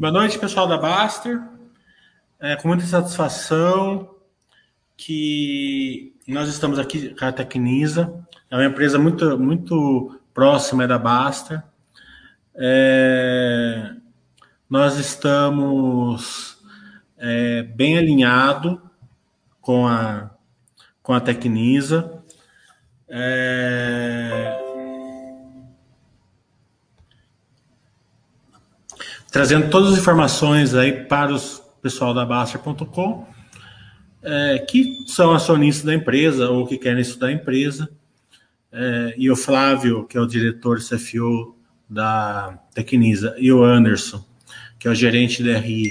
Boa noite, pessoal da Baster. É, com muita satisfação que nós estamos aqui com a Tecnisa. É uma empresa muito, muito próxima da Baster. É, nós estamos é, bem alinhado com a, com a Tecnisa. É, trazendo todas as informações aí para o pessoal da Baster.com, é, que são acionistas da empresa ou que querem estudar a empresa. É, e o Flávio, que é o diretor CFO da Tecnisa, e o Anderson, que é o gerente da RI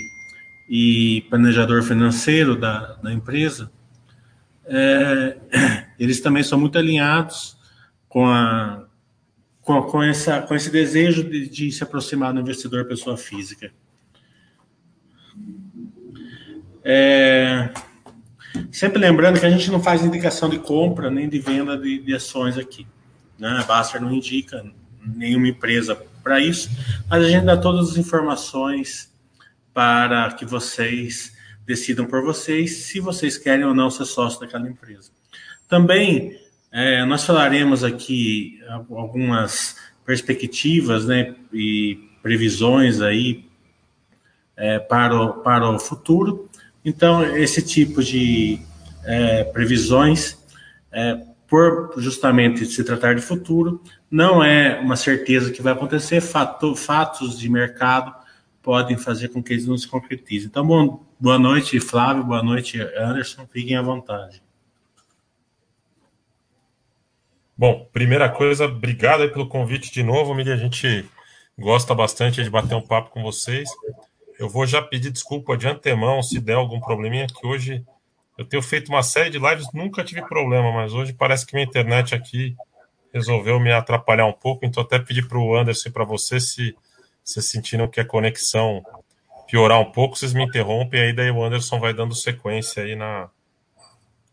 e planejador financeiro da, da empresa, é, eles também são muito alinhados com a, com, com, essa, com esse desejo de, de se aproximar do investidor pessoa física. É, sempre lembrando que a gente não faz indicação de compra nem de venda de, de ações aqui. Né? A Baster não indica nenhuma empresa para isso, mas a gente dá todas as informações para que vocês decidam por vocês se vocês querem ou não ser sócio daquela empresa. Também é, nós falaremos aqui algumas perspectivas né, e previsões aí é, para, o, para o futuro. Então, esse tipo de é, previsões, é, por justamente se tratar de futuro, não é uma certeza que vai acontecer, fato, fatos de mercado podem fazer com que eles não se concretizem. Então, bom, boa noite, Flávio, boa noite, Anderson, fiquem à vontade. Bom, primeira coisa, obrigado aí pelo convite de novo, Mili. A gente gosta bastante de bater um papo com vocês. Eu vou já pedir desculpa de antemão se der algum probleminha, que hoje eu tenho feito uma série de lives, nunca tive problema, mas hoje parece que minha internet aqui resolveu me atrapalhar um pouco, então até pedi para o Anderson e para você se vocês sentiram que a conexão piorar um pouco, vocês me interrompem, aí daí o Anderson vai dando sequência aí na,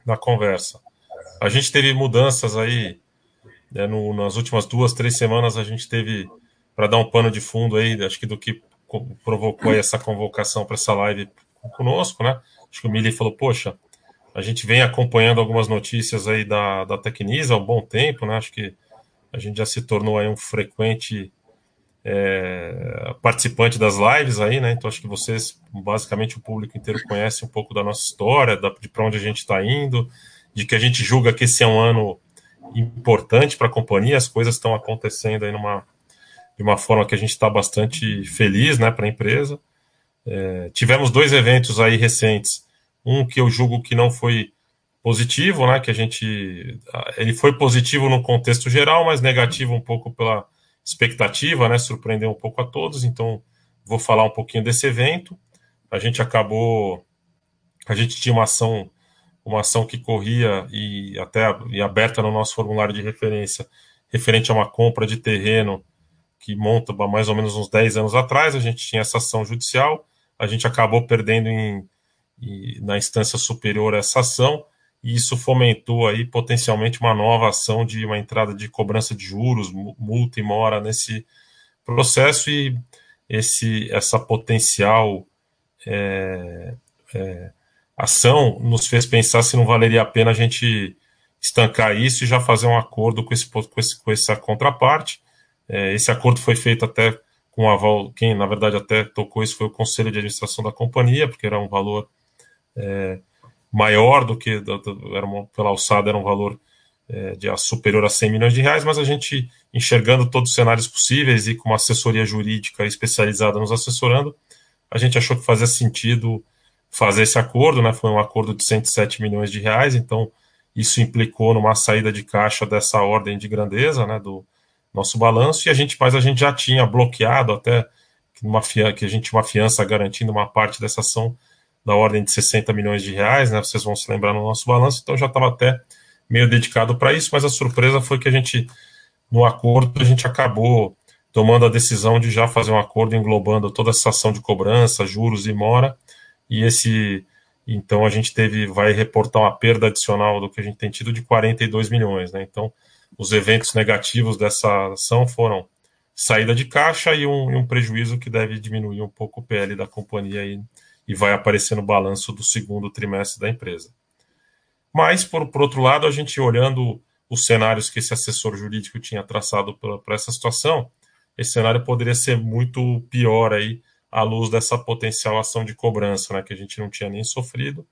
na conversa. A gente teve mudanças aí é, no, nas últimas duas, três semanas a gente teve, para dar um pano de fundo aí, acho que do que provocou essa convocação para essa live conosco, né? Acho que o Mili falou, poxa, a gente vem acompanhando algumas notícias aí da, da Tecnisa há um bom tempo, né? Acho que a gente já se tornou aí um frequente é, participante das lives aí, né? Então acho que vocês, basicamente o público inteiro conhece um pouco da nossa história, da, de para onde a gente está indo, de que a gente julga que esse é um ano importante para a companhia, as coisas estão acontecendo aí numa, de uma forma que a gente está bastante feliz né, para a empresa. É, tivemos dois eventos aí recentes, um que eu julgo que não foi positivo, né, que a gente, ele foi positivo no contexto geral, mas negativo um pouco pela expectativa, né, surpreendeu um pouco a todos, então vou falar um pouquinho desse evento. A gente acabou, a gente tinha uma ação uma ação que corria e até e aberta no nosso formulário de referência, referente a uma compra de terreno que monta mais ou menos uns 10 anos atrás, a gente tinha essa ação judicial, a gente acabou perdendo em, em, na instância superior essa ação, e isso fomentou aí potencialmente uma nova ação de uma entrada de cobrança de juros, multa e mora nesse processo, e esse, essa potencial é, é, ação nos fez pensar se não valeria a pena a gente estancar isso e já fazer um acordo com, esse, com, esse, com essa contraparte. É, esse acordo foi feito até com o aval, quem na verdade até tocou isso foi o conselho de administração da companhia, porque era um valor é, maior do que, era uma, pela alçada, era um valor é, de superior a 100 milhões de reais, mas a gente, enxergando todos os cenários possíveis e com uma assessoria jurídica especializada nos assessorando, a gente achou que fazia sentido fazer esse acordo, né? Foi um acordo de 107 milhões de reais, então isso implicou numa saída de caixa dessa ordem de grandeza, né, do nosso balanço, e a gente, mas a gente já tinha bloqueado até uma que a gente tinha uma fiança garantindo uma parte dessa ação da ordem de 60 milhões de reais, né? Vocês vão se lembrar no nosso balanço, então já estava até meio dedicado para isso, mas a surpresa foi que a gente, no acordo, a gente acabou tomando a decisão de já fazer um acordo englobando toda essa ação de cobrança, juros e mora, e esse então a gente teve vai reportar uma perda adicional do que a gente tem tido de 42 milhões, né? Então, os eventos negativos dessa ação foram saída de caixa e um, e um, prejuízo que deve diminuir um pouco o PL da companhia e, e vai aparecer no balanço do segundo trimestre da empresa. Mas, por, por outro lado, a gente olhando os cenários que esse assessor jurídico tinha traçado para essa situação, esse cenário poderia ser muito pior aí à luz dessa potencial ação de cobrança, né, que a gente não tinha nem sofrido,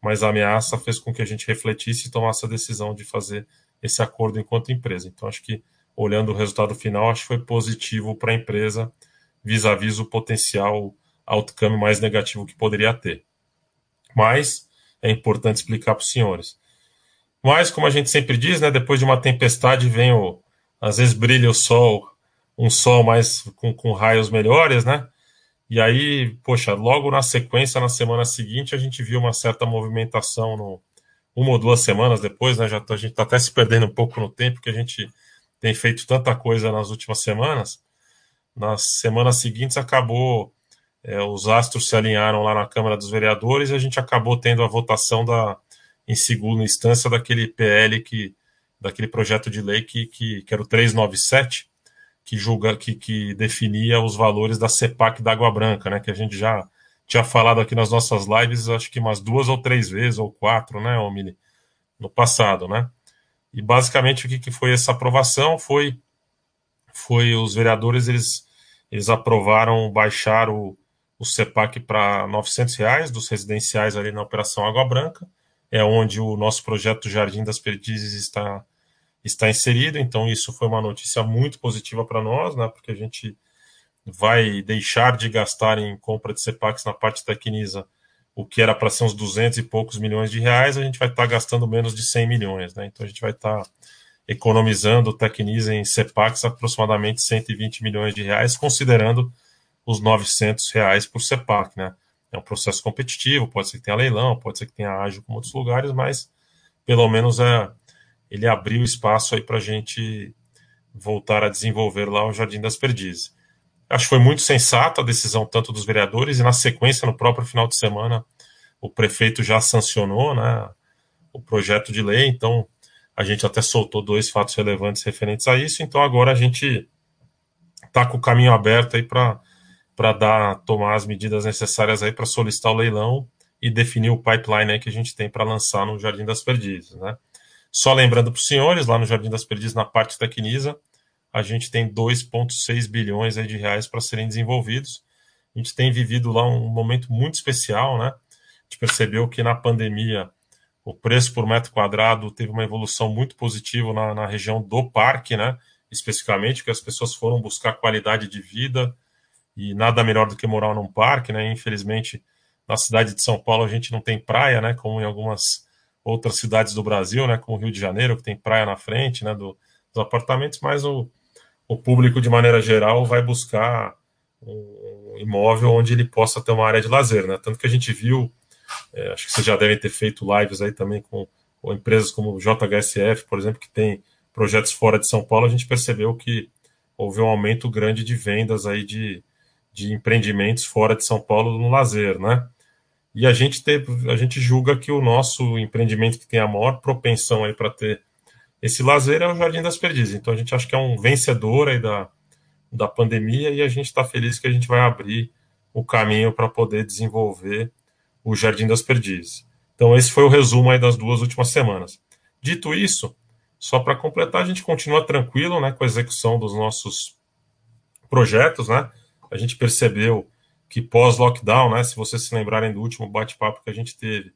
mas a ameaça fez com que a gente refletisse e tomasse a decisão de fazer esse acordo enquanto empresa. Então, acho que, olhando o resultado final, acho que foi positivo para a empresa vis-à-vis -vis o potencial outcome mais negativo que poderia ter. Mas é importante explicar para os senhores. Mas, como a gente sempre diz, né, depois de uma tempestade vem o. Às vezes brilha o sol, um sol mais com, com raios melhores, né? E aí, poxa, logo na sequência, na semana seguinte, a gente viu uma certa movimentação no, uma ou duas semanas depois, né? Já tá, a gente está até se perdendo um pouco no tempo, que a gente tem feito tanta coisa nas últimas semanas. Nas semanas seguintes acabou, é, os astros se alinharam lá na Câmara dos Vereadores e a gente acabou tendo a votação da, em segunda instância daquele PL que, daquele projeto de lei que, que, que era o 397, que julga que, que definia os valores da CEPAC da Água Branca, né? Que a gente já tinha falado aqui nas nossas lives, acho que umas duas ou três vezes, ou quatro, né, Omini, no passado, né? E basicamente o que, que foi essa aprovação foi foi os vereadores eles eles aprovaram baixar o, o CEPAC para 900 reais dos residenciais ali na operação Água Branca, é onde o nosso projeto Jardim das Perdizes está está inserido, então isso foi uma notícia muito positiva para nós, né, porque a gente vai deixar de gastar em compra de CEPAX na parte Quinisa o que era para ser uns 200 e poucos milhões de reais, a gente vai estar tá gastando menos de 100 milhões, né, então a gente vai estar tá economizando o Tecnisa em CEPAX aproximadamente 120 milhões de reais, considerando os 900 reais por CEPAC, né, é um processo competitivo, pode ser que tenha leilão, pode ser que tenha ágil como outros lugares, mas pelo menos é ele abriu espaço aí para a gente voltar a desenvolver lá o Jardim das Perdizes. Acho que foi muito sensata a decisão tanto dos vereadores e na sequência, no próprio final de semana, o prefeito já sancionou né, o projeto de lei, então a gente até soltou dois fatos relevantes referentes a isso, então agora a gente está com o caminho aberto aí para para dar tomar as medidas necessárias aí para solicitar o leilão e definir o pipeline aí que a gente tem para lançar no Jardim das Perdizes, né? Só lembrando para os senhores, lá no Jardim das Perdizes, na parte da Quinisa, a gente tem 2,6 bilhões de reais para serem desenvolvidos. A gente tem vivido lá um momento muito especial, né? A gente percebeu que na pandemia o preço por metro quadrado teve uma evolução muito positiva na, na região do parque, né? Especificamente, que as pessoas foram buscar qualidade de vida e nada melhor do que morar num parque, né? Infelizmente, na cidade de São Paulo a gente não tem praia, né? Como em algumas outras cidades do Brasil, né, como Rio de Janeiro, que tem praia na frente, né, do, dos apartamentos, mas o, o público, de maneira geral, vai buscar um imóvel onde ele possa ter uma área de lazer, né, tanto que a gente viu, é, acho que vocês já devem ter feito lives aí também com, com empresas como o JHSF, por exemplo, que tem projetos fora de São Paulo, a gente percebeu que houve um aumento grande de vendas aí de, de empreendimentos fora de São Paulo no lazer, né, e a gente, teve, a gente julga que o nosso empreendimento que tem a maior propensão aí para ter esse lazer é o Jardim das Perdizes. Então a gente acha que é um vencedor aí da, da pandemia e a gente está feliz que a gente vai abrir o caminho para poder desenvolver o Jardim das Perdizes. Então esse foi o resumo aí das duas últimas semanas. Dito isso, só para completar, a gente continua tranquilo né, com a execução dos nossos projetos. Né? A gente percebeu que pós-lockdown, né, se vocês se lembrarem do último bate-papo que a gente teve,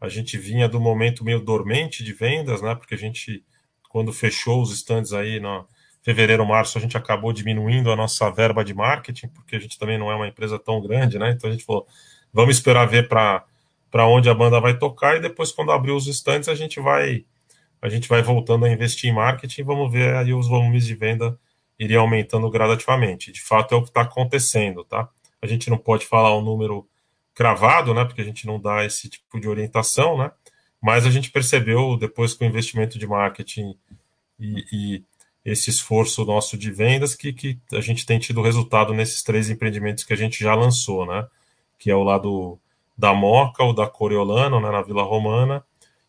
a gente vinha do momento meio dormente de vendas, né, porque a gente, quando fechou os stands aí na fevereiro, março, a gente acabou diminuindo a nossa verba de marketing, porque a gente também não é uma empresa tão grande, né, então a gente falou, vamos esperar ver para para onde a banda vai tocar e depois quando abrir os stands a gente vai a gente vai voltando a investir em marketing vamos ver aí os volumes de venda iriam aumentando gradativamente. De fato é o que está acontecendo, tá? A gente não pode falar um número cravado, né? Porque a gente não dá esse tipo de orientação, né? Mas a gente percebeu depois com o investimento de marketing e, e esse esforço nosso de vendas que, que a gente tem tido resultado nesses três empreendimentos que a gente já lançou, né? Que é o lado da Moca, o da Coriolano, né, na Vila Romana,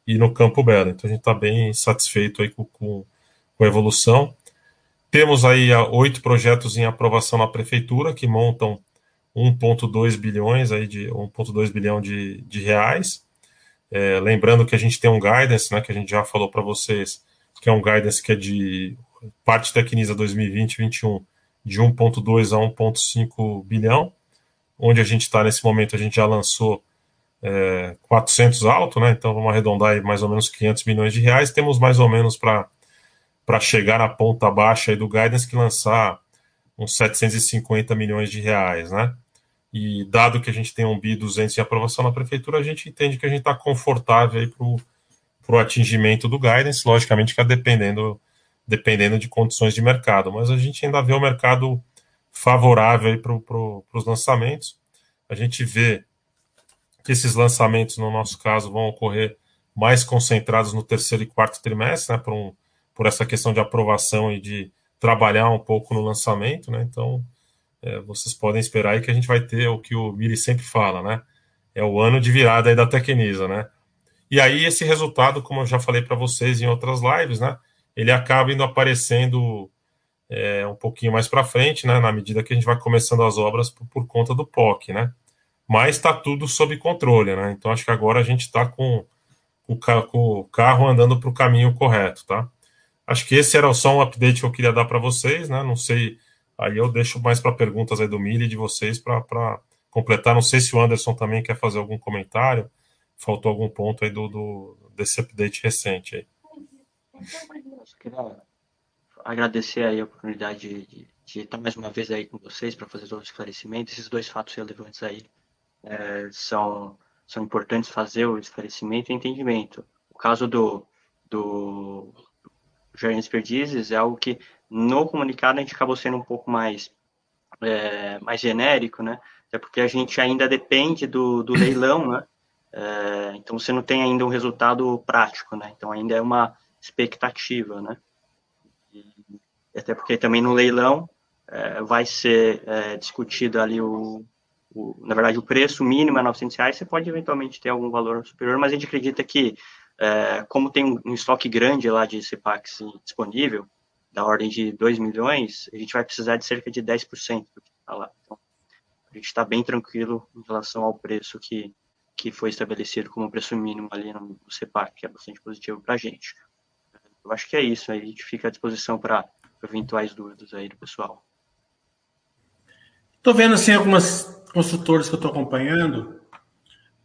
e no Campo Belo. Então a gente está bem satisfeito aí com, com, com, a evolução. Temos aí oito projetos em aprovação na prefeitura que montam 1,2 bilhões aí de 1,2 bilhão de, de reais. É, lembrando que a gente tem um guidance, né, que a gente já falou para vocês, que é um guidance que é de parte Tecnisa 2020-21 de 1,2 a 1,5 bilhão, onde a gente está nesse momento, a gente já lançou é, 400 alto, né? Então vamos arredondar aí mais ou menos 500 milhões de reais. Temos mais ou menos para chegar na ponta baixa aí do guidance que lançar uns 750 milhões de reais, né? E dado que a gente tem um BI 200 em aprovação na prefeitura, a gente entende que a gente está confortável aí para o atingimento do guidance, logicamente que é dependendo, dependendo de condições de mercado, mas a gente ainda vê o mercado favorável para pro, os lançamentos. A gente vê que esses lançamentos, no nosso caso, vão ocorrer mais concentrados no terceiro e quarto trimestre, né, por, um, por essa questão de aprovação e de trabalhar um pouco no lançamento, né, então é, vocês podem esperar aí que a gente vai ter o que o Miri sempre fala, né, é o ano de virada aí da Tecnisa, né, e aí esse resultado, como eu já falei para vocês em outras lives, né, ele acaba indo aparecendo é, um pouquinho mais para frente, né, na medida que a gente vai começando as obras por, por conta do POC, né, mas está tudo sob controle, né? Então acho que agora a gente está com, com, o carro andando para o caminho correto, tá? Acho que esse era só um update que eu queria dar para vocês, né? Não sei, aí eu deixo mais para perguntas aí do Mili de vocês para completar. Não sei se o Anderson também quer fazer algum comentário. Faltou algum ponto aí do, do desse update recente aí. Eu queria agradecer aí a oportunidade de, de, de estar mais uma vez aí com vocês para fazer os esclarecimentos, esses dois fatos relevantes aí é, são, são importantes fazer o esclarecimento e entendimento. O caso do, do Jardim das Perdizes é algo que no comunicado a gente acabou sendo um pouco mais, é, mais genérico, né? Até porque a gente ainda depende do, do leilão, né? É, então você não tem ainda um resultado prático, né? Então ainda é uma expectativa, né? E, até porque também no leilão é, vai ser é, discutido ali o, o, na verdade, o preço mínimo é 900 reais, você pode eventualmente ter algum valor superior, mas a gente acredita que, é, como tem um, estoque grande lá de CPAX disponível, da ordem de 2 milhões, a gente vai precisar de cerca de 10% do que está lá. Então, a gente está bem tranquilo em relação ao preço que, que foi estabelecido como preço mínimo ali no, no CEPAC, que é bastante positivo para a gente. Eu acho que é isso, a gente fica à disposição para eventuais dúvidas aí do pessoal. Estou vendo assim algumas consultores que eu estou acompanhando,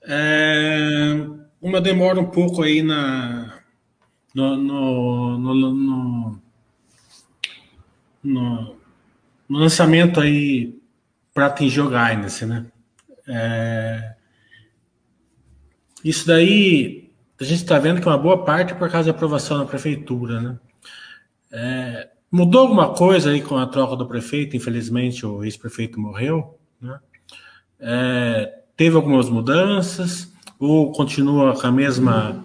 é, uma demora um pouco aí na, no, no, no, no, no, lançamento aí para atingir o guidance, né? É, isso daí a gente está vendo que é uma boa parte por causa da aprovação da prefeitura, né? É, mudou alguma coisa aí com a troca do prefeito? Infelizmente o ex-prefeito morreu, né? é, teve algumas mudanças ou continua com a mesma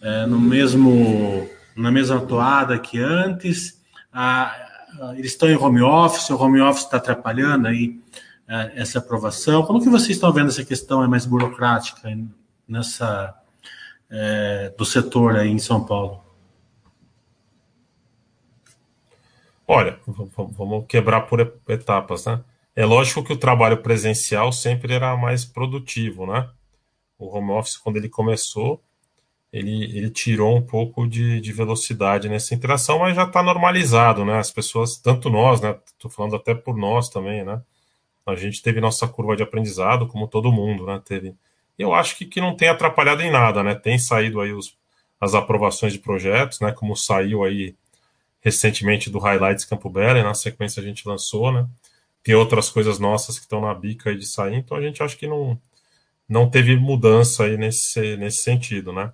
é, no mesmo na mesma toada que antes? Ah, eles estão em home office, o home office está atrapalhando aí é, essa aprovação. Como que vocês estão vendo essa questão é mais burocrática nessa é, do setor aí em São Paulo? Olha, vamos quebrar por etapas, né? É lógico que o trabalho presencial sempre era mais produtivo, né? O home office, quando ele começou, ele, ele tirou um pouco de, de velocidade nessa interação, mas já está normalizado, né? As pessoas, tanto nós, né? Estou falando até por nós também, né? A gente teve nossa curva de aprendizado, como todo mundo, né? Teve. Eu acho que, que não tem atrapalhado em nada, né? Tem saído aí os, as aprovações de projetos, né? Como saiu aí recentemente do Highlights Campo Belo, na sequência a gente lançou, né? tem outras coisas nossas que estão na bica aí de sair, então a gente acha que não, não teve mudança aí nesse, nesse sentido, né?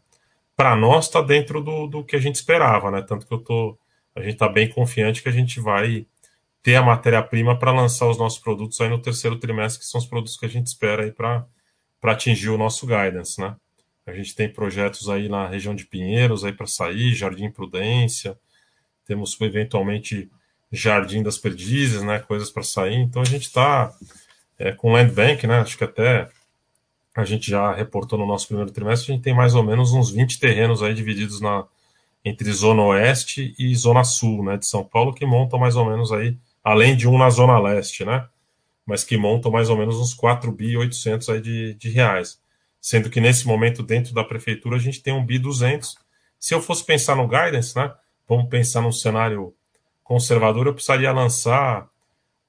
Para nós está dentro do, do que a gente esperava, né? Tanto que eu tô, a gente está bem confiante que a gente vai ter a matéria-prima para lançar os nossos produtos aí no terceiro trimestre, que são os produtos que a gente espera aí para atingir o nosso guidance, né? A gente tem projetos aí na região de Pinheiros aí para sair, Jardim Prudência, temos eventualmente Jardim das Perdizes, né? Coisas para sair. Então a gente está é, com Land Bank, né? Acho que até a gente já reportou no nosso primeiro trimestre, a gente tem mais ou menos uns 20 terrenos aí divididos na, entre Zona Oeste e Zona Sul, né, de São Paulo, que montam mais ou menos aí, além de um na Zona Leste, né, mas que montam mais ou menos uns 4 bi 800 aí de, de reais. Sendo que nesse momento, dentro da prefeitura, a gente tem um bi 200. Se eu fosse pensar no guidance, né, vamos pensar num cenário conservador, eu precisaria lançar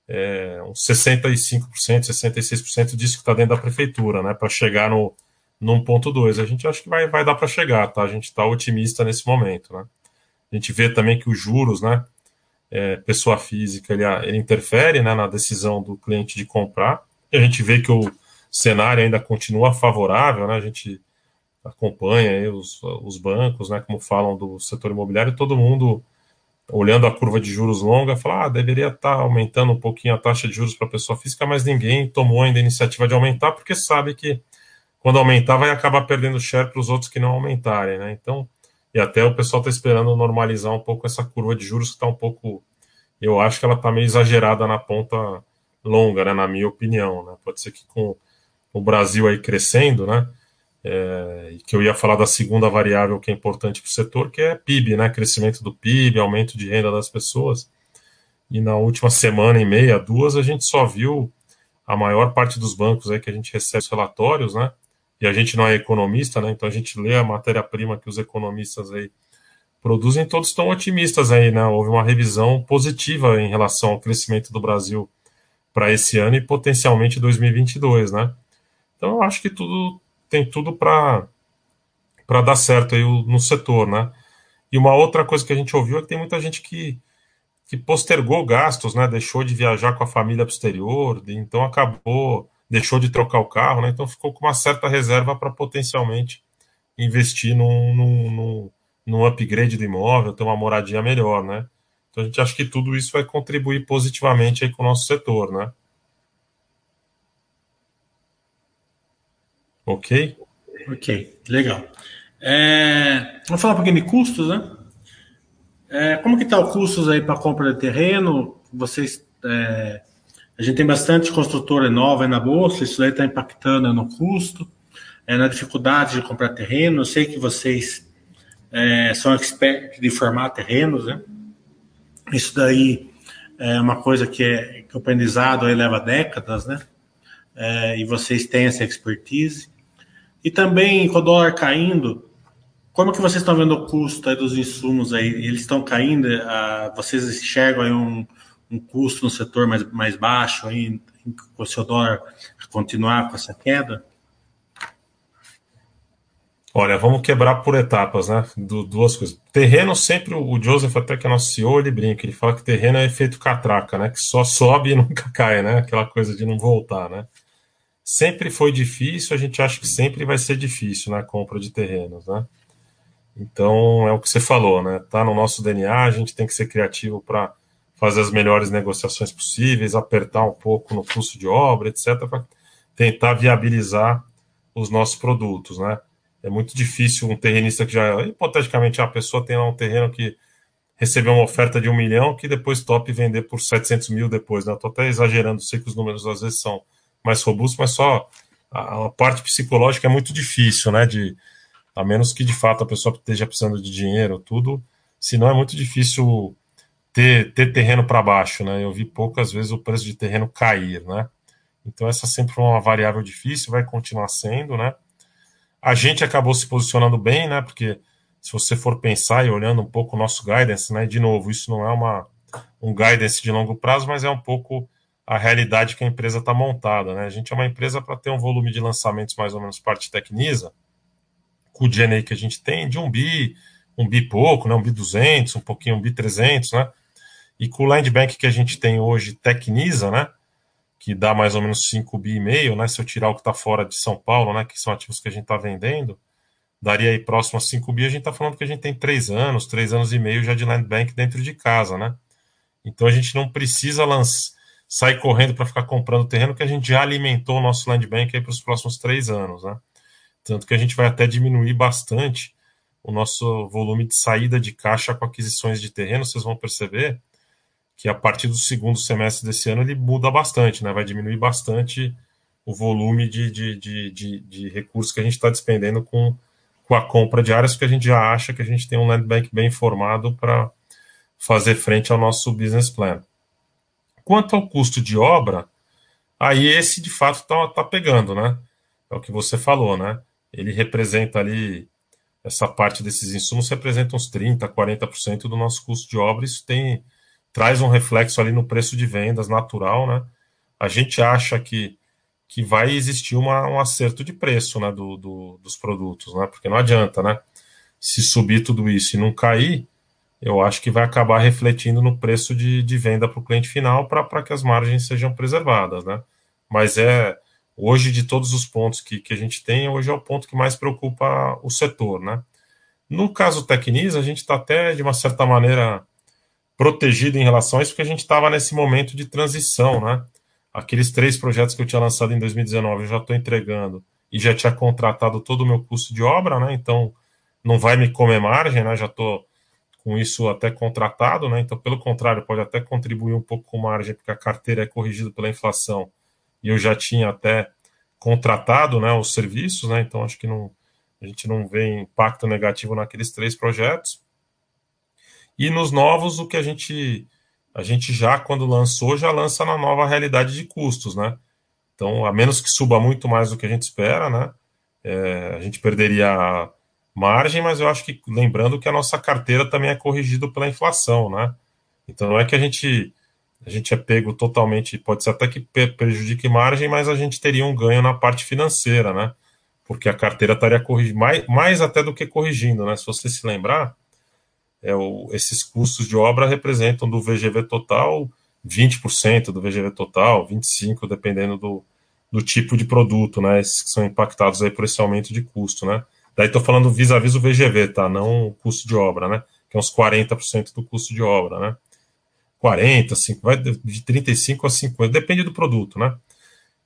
é, uns 65%, 66% disso que está dentro da prefeitura, né, para chegar no, no 1.2. A gente acha que vai, vai dar para chegar, tá? A gente está otimista nesse momento, né? A gente vê também que os juros, né, é, pessoa física, ele, ele interfere né, na decisão do cliente de comprar, e a gente vê que o cenário ainda continua favorável, né? A gente acompanha os, os bancos, né, como falam do setor imobiliário, todo mundo olhando a curva de juros longa, fala, ah, deveria estar tá aumentando um pouquinho a taxa de juros para a pessoa física, mas ninguém tomou ainda a iniciativa de aumentar, porque sabe que quando aumentar vai acabar perdendo share para os outros que não aumentarem, né? Então, e até o pessoal está esperando normalizar um pouco essa curva de juros que está um pouco, eu acho que ela está meio exagerada na ponta longa, né? Na minha opinião, né? Pode ser que com o Brasil aí crescendo, né? É, que eu ia falar da segunda variável que é importante para o setor, que é PIB, né? Crescimento do PIB, aumento de renda das pessoas. E na última semana e meia, duas, a gente só viu a maior parte dos bancos aí que a gente recebe os relatórios, né? E a gente não é economista, né? Então a gente lê a matéria-prima que os economistas aí produzem, todos estão otimistas aí, né? Houve uma revisão positiva em relação ao crescimento do Brasil para esse ano e potencialmente 2022, né? Então eu acho que tudo tem tudo para para dar certo aí no setor, né? E uma outra coisa que a gente ouviu é que tem muita gente que, que postergou gastos, né? Deixou de viajar com a família para o exterior, então acabou, deixou de trocar o carro, né? Então ficou com uma certa reserva para potencialmente investir num, num, num, upgrade do imóvel, ter uma moradia melhor, né? Então a gente acha que tudo isso vai contribuir positivamente aí com o nosso setor, né? Ok? Ok, legal. É, vamos falar um pouquinho de custos, né? É, como que está o custos aí para compra de terreno? Vocês, é, a gente tem bastante construtora nova na bolsa, isso aí está impactando no custo, é, na dificuldade de comprar terreno. Eu sei que vocês é, são expertos de formar terrenos, né? Isso daí é uma coisa que, é, que o aprendizado aí leva décadas, né? É, e vocês têm essa expertise. E também, com o dólar caindo, como que vocês estão vendo o custo dos insumos aí? Eles estão caindo? Ah, vocês enxergam aí um, um custo no setor mais, mais baixo aí, com o seu dólar continuar com essa queda? Olha, vamos quebrar por etapas, né? Du duas coisas. Terreno, sempre o Joseph, até que é nosso CEO, ele brinca, ele fala que terreno é efeito catraca, né? Que só sobe e nunca cai, né? Aquela coisa de não voltar, né? Sempre foi difícil, a gente acha que sempre vai ser difícil na compra de terrenos, né? Então é o que você falou, né? Tá no nosso DNA, a gente tem que ser criativo para fazer as melhores negociações possíveis, apertar um pouco no custo de obra, etc, para tentar viabilizar os nossos produtos, né? É muito difícil um terrenista que já, hipoteticamente, a pessoa tem lá um terreno que recebeu uma oferta de um milhão que depois top vender por 700 mil depois, né? Estou até exagerando, sei que os números às vezes são mais robusto, mas só a, a, parte psicológica é muito difícil, né? De, a menos que de fato a pessoa esteja precisando de dinheiro, tudo, senão é muito difícil ter, ter terreno para baixo, né? Eu vi poucas vezes o preço de terreno cair, né? Então essa sempre foi uma variável difícil, vai continuar sendo, né? A gente acabou se posicionando bem, né? Porque se você for pensar e olhando um pouco o nosso guidance, né? De novo, isso não é uma, um guidance de longo prazo, mas é um pouco a realidade que a empresa está montada. Né? A gente é uma empresa para ter um volume de lançamentos mais ou menos parte Tecnisa, com o DNA que a gente tem, de um bi, um bi pouco, né? um bi 200, um pouquinho, um bi 300, né? E com o land bank que a gente tem hoje, Tecnisa, né? Que dá mais ou menos 5 bi e meio, né? Se eu tirar o que está fora de São Paulo, né? Que são ativos que a gente está vendendo, daria aí próximo a 5 bi. A gente está falando que a gente tem 3 anos, 3 anos e meio já de land bank dentro de casa, né? Então a gente não precisa lançar sair correndo para ficar comprando terreno, que a gente já alimentou o nosso land bank para os próximos três anos, né? Tanto que a gente vai até diminuir bastante o nosso volume de saída de caixa com aquisições de terreno. Vocês vão perceber que a partir do segundo semestre desse ano ele muda bastante, né? Vai diminuir bastante o volume de, de, de, de, de recursos que a gente está despendendo com, com a compra de áreas, porque a gente já acha que a gente tem um land bank bem formado para fazer frente ao nosso business plan. Quanto ao custo de obra, aí esse de fato está tá pegando, né? É o que você falou, né? Ele representa ali, essa parte desses insumos representa uns 30%, 40% do nosso custo de obra. Isso tem, traz um reflexo ali no preço de vendas natural, né? A gente acha que, que vai existir uma, um acerto de preço né, do, do, dos produtos, né? Porque não adianta, né? Se subir tudo isso e não cair, eu acho que vai acabar refletindo no preço de, de venda para o cliente final para que as margens sejam preservadas, né? Mas é hoje de todos os pontos que, que a gente tem, hoje é o ponto que mais preocupa o setor, né? No caso Tecnis, a gente está até de uma certa maneira protegido em relação a isso, porque a gente estava nesse momento de transição, né? Aqueles três projetos que eu tinha lançado em 2019, eu já estou entregando e já tinha contratado todo o meu custo de obra, né? Então não vai me comer margem, né? Já estou com isso até contratado, né? Então, pelo contrário, pode até contribuir um pouco com margem, porque a carteira é corrigida pela inflação e eu já tinha até contratado, né, os serviços, né? Então, acho que não, a gente não vê impacto negativo naqueles três projetos. E nos novos, o que a gente a gente já quando lançou já lança na nova realidade de custos, né? Então, a menos que suba muito mais do que a gente espera, né? É, a gente perderia margem, mas eu acho que lembrando que a nossa carteira também é corrigida pela inflação, né? Então não é que a gente a gente é pego totalmente, pode ser até que prejudique margem, mas a gente teria um ganho na parte financeira, né? Porque a carteira estaria corrigindo mais, mais até do que corrigindo, né? Se você se lembrar, é o, esses custos de obra representam do VGV total 20% do VGV total, 25% dependendo do, do tipo de produto, né? Esses que são impactados aí por esse aumento de custo, né? Daí estou falando vis-a-vis o VGV, tá? Não o custo de obra, né? Que é uns 40% do custo de obra, né? 40, 5, vai de 35 a 50, depende do produto, né?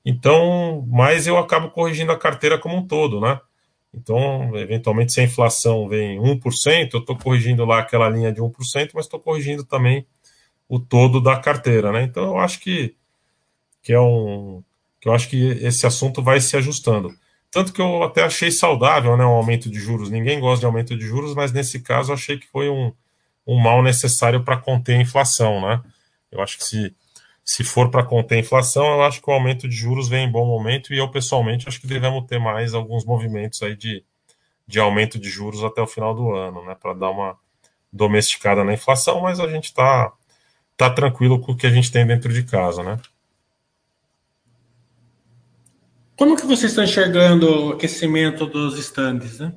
Então, mas eu acabo corrigindo a carteira como um todo, né? Então, eventualmente, se a inflação vem 1%, eu estou corrigindo lá aquela linha de 1%, mas estou corrigindo também o todo da carteira, né? Então, eu acho que, que é um que eu acho que esse assunto vai se ajustando. Tanto que eu até achei saudável né, um aumento de juros. Ninguém gosta de aumento de juros, mas nesse caso achei que foi um, um mal necessário para conter a inflação. Né? Eu acho que se, se for para conter a inflação, eu acho que o aumento de juros vem em bom momento e eu, pessoalmente, acho que devemos ter mais alguns movimentos aí de, de aumento de juros até o final do ano, né, para dar uma domesticada na inflação, mas a gente está tá tranquilo com o que a gente tem dentro de casa, né? Como que vocês estão enxergando o aquecimento dos estandes, né?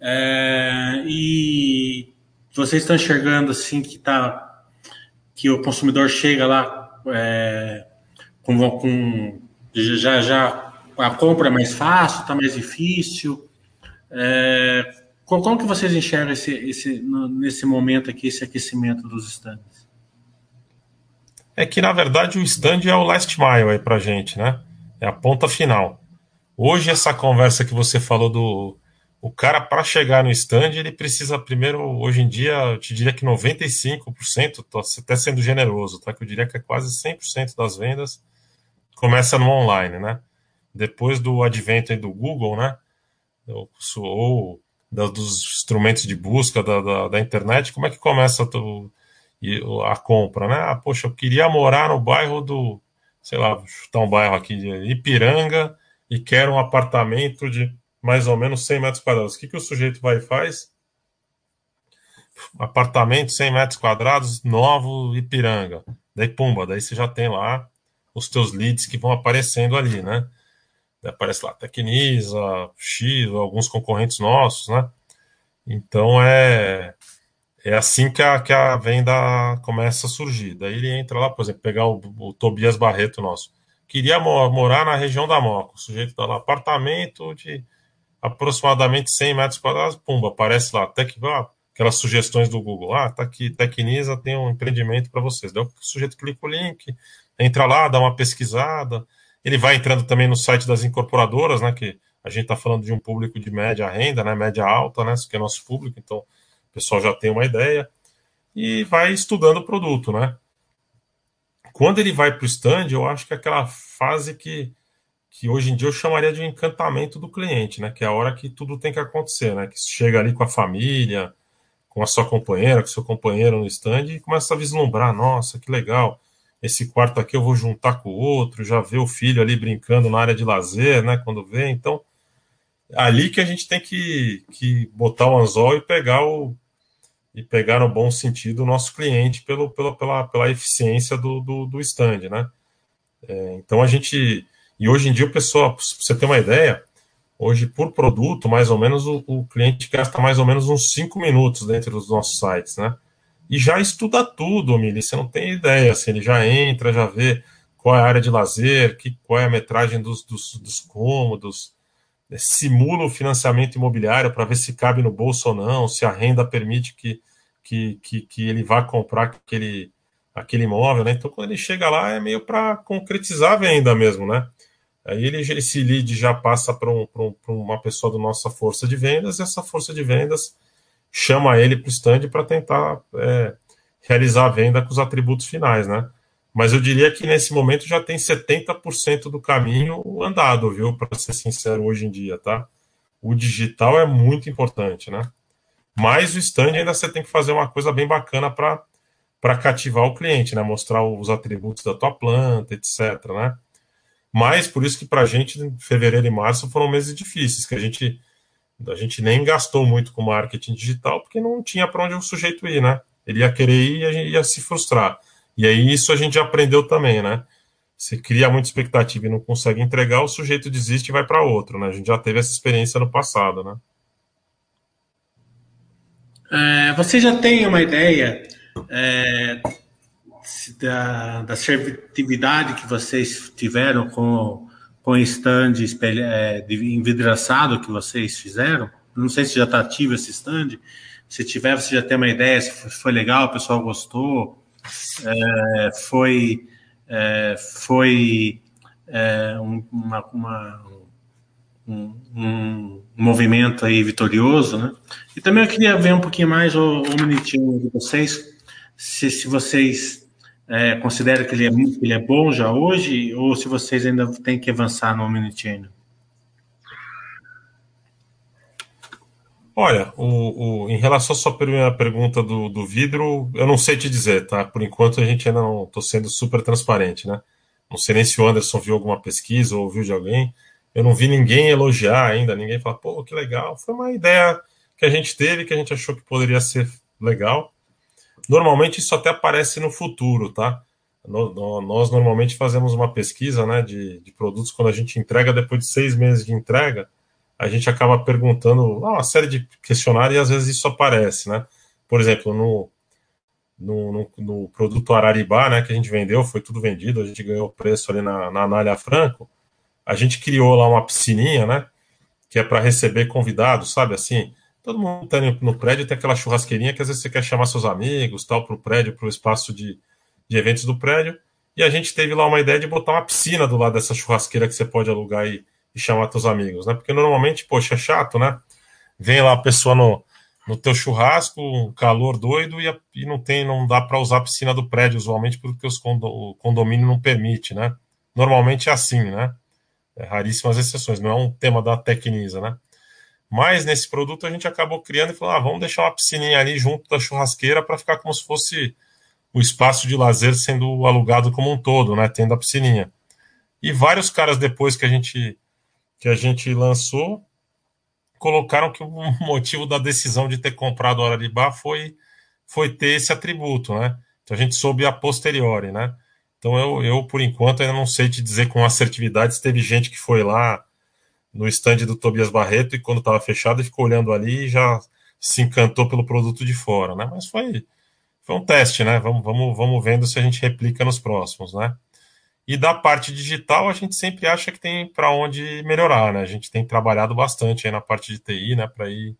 É, e vocês estão enxergando assim que tá que o consumidor chega lá é, com, com, já já a compra é mais fácil, está mais difícil. É, como que vocês enxergam esse, esse, nesse momento aqui esse aquecimento dos estandes? É que na verdade o stand é o last mile aí para gente, né? É a ponta final. Hoje, essa conversa que você falou do. O cara, para chegar no stand, ele precisa primeiro, hoje em dia, eu te diria que 95%, tô até sendo generoso, tá? Que eu diria que é quase 100% das vendas começa no online, né? Depois do advento do Google, né? Ou, ou dos instrumentos de busca da, da, da, internet, como é que começa a, a compra, né? Ah, poxa, eu queria morar no bairro do sei lá, chutar um bairro aqui de Ipiranga e quer um apartamento de mais ou menos 100 metros quadrados. O que, que o sujeito vai e faz? Apartamento 100 metros quadrados, novo Ipiranga. Daí, pumba, daí você já tem lá os teus leads que vão aparecendo ali, né? Daí aparece lá Tecnisa, X, alguns concorrentes nossos, né? Então é é assim que a, que a venda começa a surgir. Daí ele entra lá, por exemplo, pegar o, o Tobias Barreto nosso. Queria morar na região da Moca. O sujeito está lá, apartamento de aproximadamente 100 metros quadrados, pumba, aparece lá. Até que ah, aquelas sugestões do Google. Ah, tá aqui, Tecnisa tem um empreendimento para vocês. Daí o sujeito clica o link, entra lá, dá uma pesquisada. Ele vai entrando também no site das incorporadoras, né? Que a gente está falando de um público de média renda, né? Média alta, né? Isso que é nosso público, então pessoal já tem uma ideia e vai estudando o produto, né? Quando ele vai para o stand, eu acho que é aquela fase que, que hoje em dia eu chamaria de encantamento do cliente, né? Que é a hora que tudo tem que acontecer, né? Que chega ali com a família, com a sua companheira, com o seu companheiro no stand e começa a vislumbrar, nossa, que legal. Esse quarto aqui eu vou juntar com o outro, já vê o filho ali brincando na área de lazer, né? Quando vê, então ali que a gente tem que, que botar o anzol e pegar o e pegar no bom sentido o nosso cliente pelo, pela, pela, pela eficiência do, do, do stand, né? É, então a gente e hoje em dia, pessoal, para você ter uma ideia, hoje por produto, mais ou menos, o, o cliente gasta mais ou menos uns 5 minutos dentro dos nossos sites, né? E já estuda tudo, Mili, você não tem ideia, assim, ele já entra, já vê qual é a área de lazer, que, qual é a metragem dos, dos, dos cômodos? Simula o financiamento imobiliário para ver se cabe no bolso ou não, se a renda permite que, que, que, que ele vá comprar aquele, aquele imóvel, né? Então, quando ele chega lá, é meio para concretizar a venda mesmo, né? Aí ele, esse lead já passa para um, um, uma pessoa da nossa força de vendas, e essa força de vendas chama ele para o stand para tentar é, realizar a venda com os atributos finais, né? Mas eu diria que nesse momento já tem 70% do caminho andado, viu? Para ser sincero, hoje em dia, tá? O digital é muito importante, né? Mas o stand ainda você tem que fazer uma coisa bem bacana para cativar o cliente, né? Mostrar os atributos da tua planta, etc, né? Mas por isso que para a gente, fevereiro e março foram meses difíceis, que a gente, a gente nem gastou muito com marketing digital, porque não tinha para onde o sujeito ir, né? Ele ia querer ir e ia se frustrar. E aí isso a gente aprendeu também, né? Você cria muita expectativa e não consegue entregar, o sujeito desiste e vai para outro, né? A gente já teve essa experiência no passado, né? É, você já tem uma ideia é, da, da assertividade que vocês tiveram com, com o stand é, envidraçado que vocês fizeram. Não sei se já está ativo esse stand. Se tiver, você já tem uma ideia se foi legal, o pessoal gostou. É, foi é, foi é, uma, uma, um, um, movimento aí vitorioso, né? E também eu queria ver um pouquinho mais o, o minutinho de vocês, se, se vocês é, considera que ele é, ele é bom já hoje, ou se vocês ainda têm que avançar no Omnichannel? Olha, o, o, em relação à sua primeira pergunta do, do vidro, eu não sei te dizer, tá? Por enquanto a gente ainda não estou sendo super transparente, né? Não sei nem se o Anderson viu alguma pesquisa ou ouviu de alguém. Eu não vi ninguém elogiar ainda, ninguém falar, pô, que legal. Foi uma ideia que a gente teve, que a gente achou que poderia ser legal. Normalmente isso até aparece no futuro, tá? Nós normalmente fazemos uma pesquisa né, de, de produtos quando a gente entrega, depois de seis meses de entrega, a gente acaba perguntando uma série de questionários e às vezes isso aparece, né? Por exemplo, no, no, no, no, produto Araribá, né, que a gente vendeu, foi tudo vendido, a gente ganhou o preço ali na, na Anália Franco, a gente criou lá uma piscininha, né, que é para receber convidados, sabe, assim, todo mundo tá no prédio tem aquela churrasqueirinha que às vezes você quer chamar seus amigos, tal, para o prédio, para o espaço de, de eventos do prédio. E a gente teve lá uma ideia de botar uma piscina do lado dessa churrasqueira que você pode alugar e, e chamar seus amigos, né? Porque normalmente, poxa, é chato, né? Vem lá a pessoa no, no teu churrasco, calor doido, e, a, e não tem, não dá para usar a piscina do prédio, usualmente, porque os condo, o condomínio não permite, né? Normalmente é assim, né? É raríssimas exceções, não é um tema da Tecnisa, né? Mas nesse produto a gente acabou criando e falou: ah, vamos deixar uma piscininha ali junto da churrasqueira para ficar como se fosse o espaço de lazer sendo alugado como um todo, né? Tendo a piscininha. E vários caras depois que a gente que a gente lançou colocaram que o motivo da decisão de ter comprado a hora de bar foi foi ter esse atributo, né? Então a gente soube a posteriori, né? Então eu, eu por enquanto ainda não sei te dizer com assertividade se teve gente que foi lá no stand do Tobias Barreto e quando estava fechado ficou olhando ali e já se encantou pelo produto de fora, né? Mas foi, foi um teste, né? Vamos, vamos, vamos vendo se a gente replica nos próximos, né? E da parte digital, a gente sempre acha que tem para onde melhorar, né? A gente tem trabalhado bastante aí na parte de TI, né? Para ir,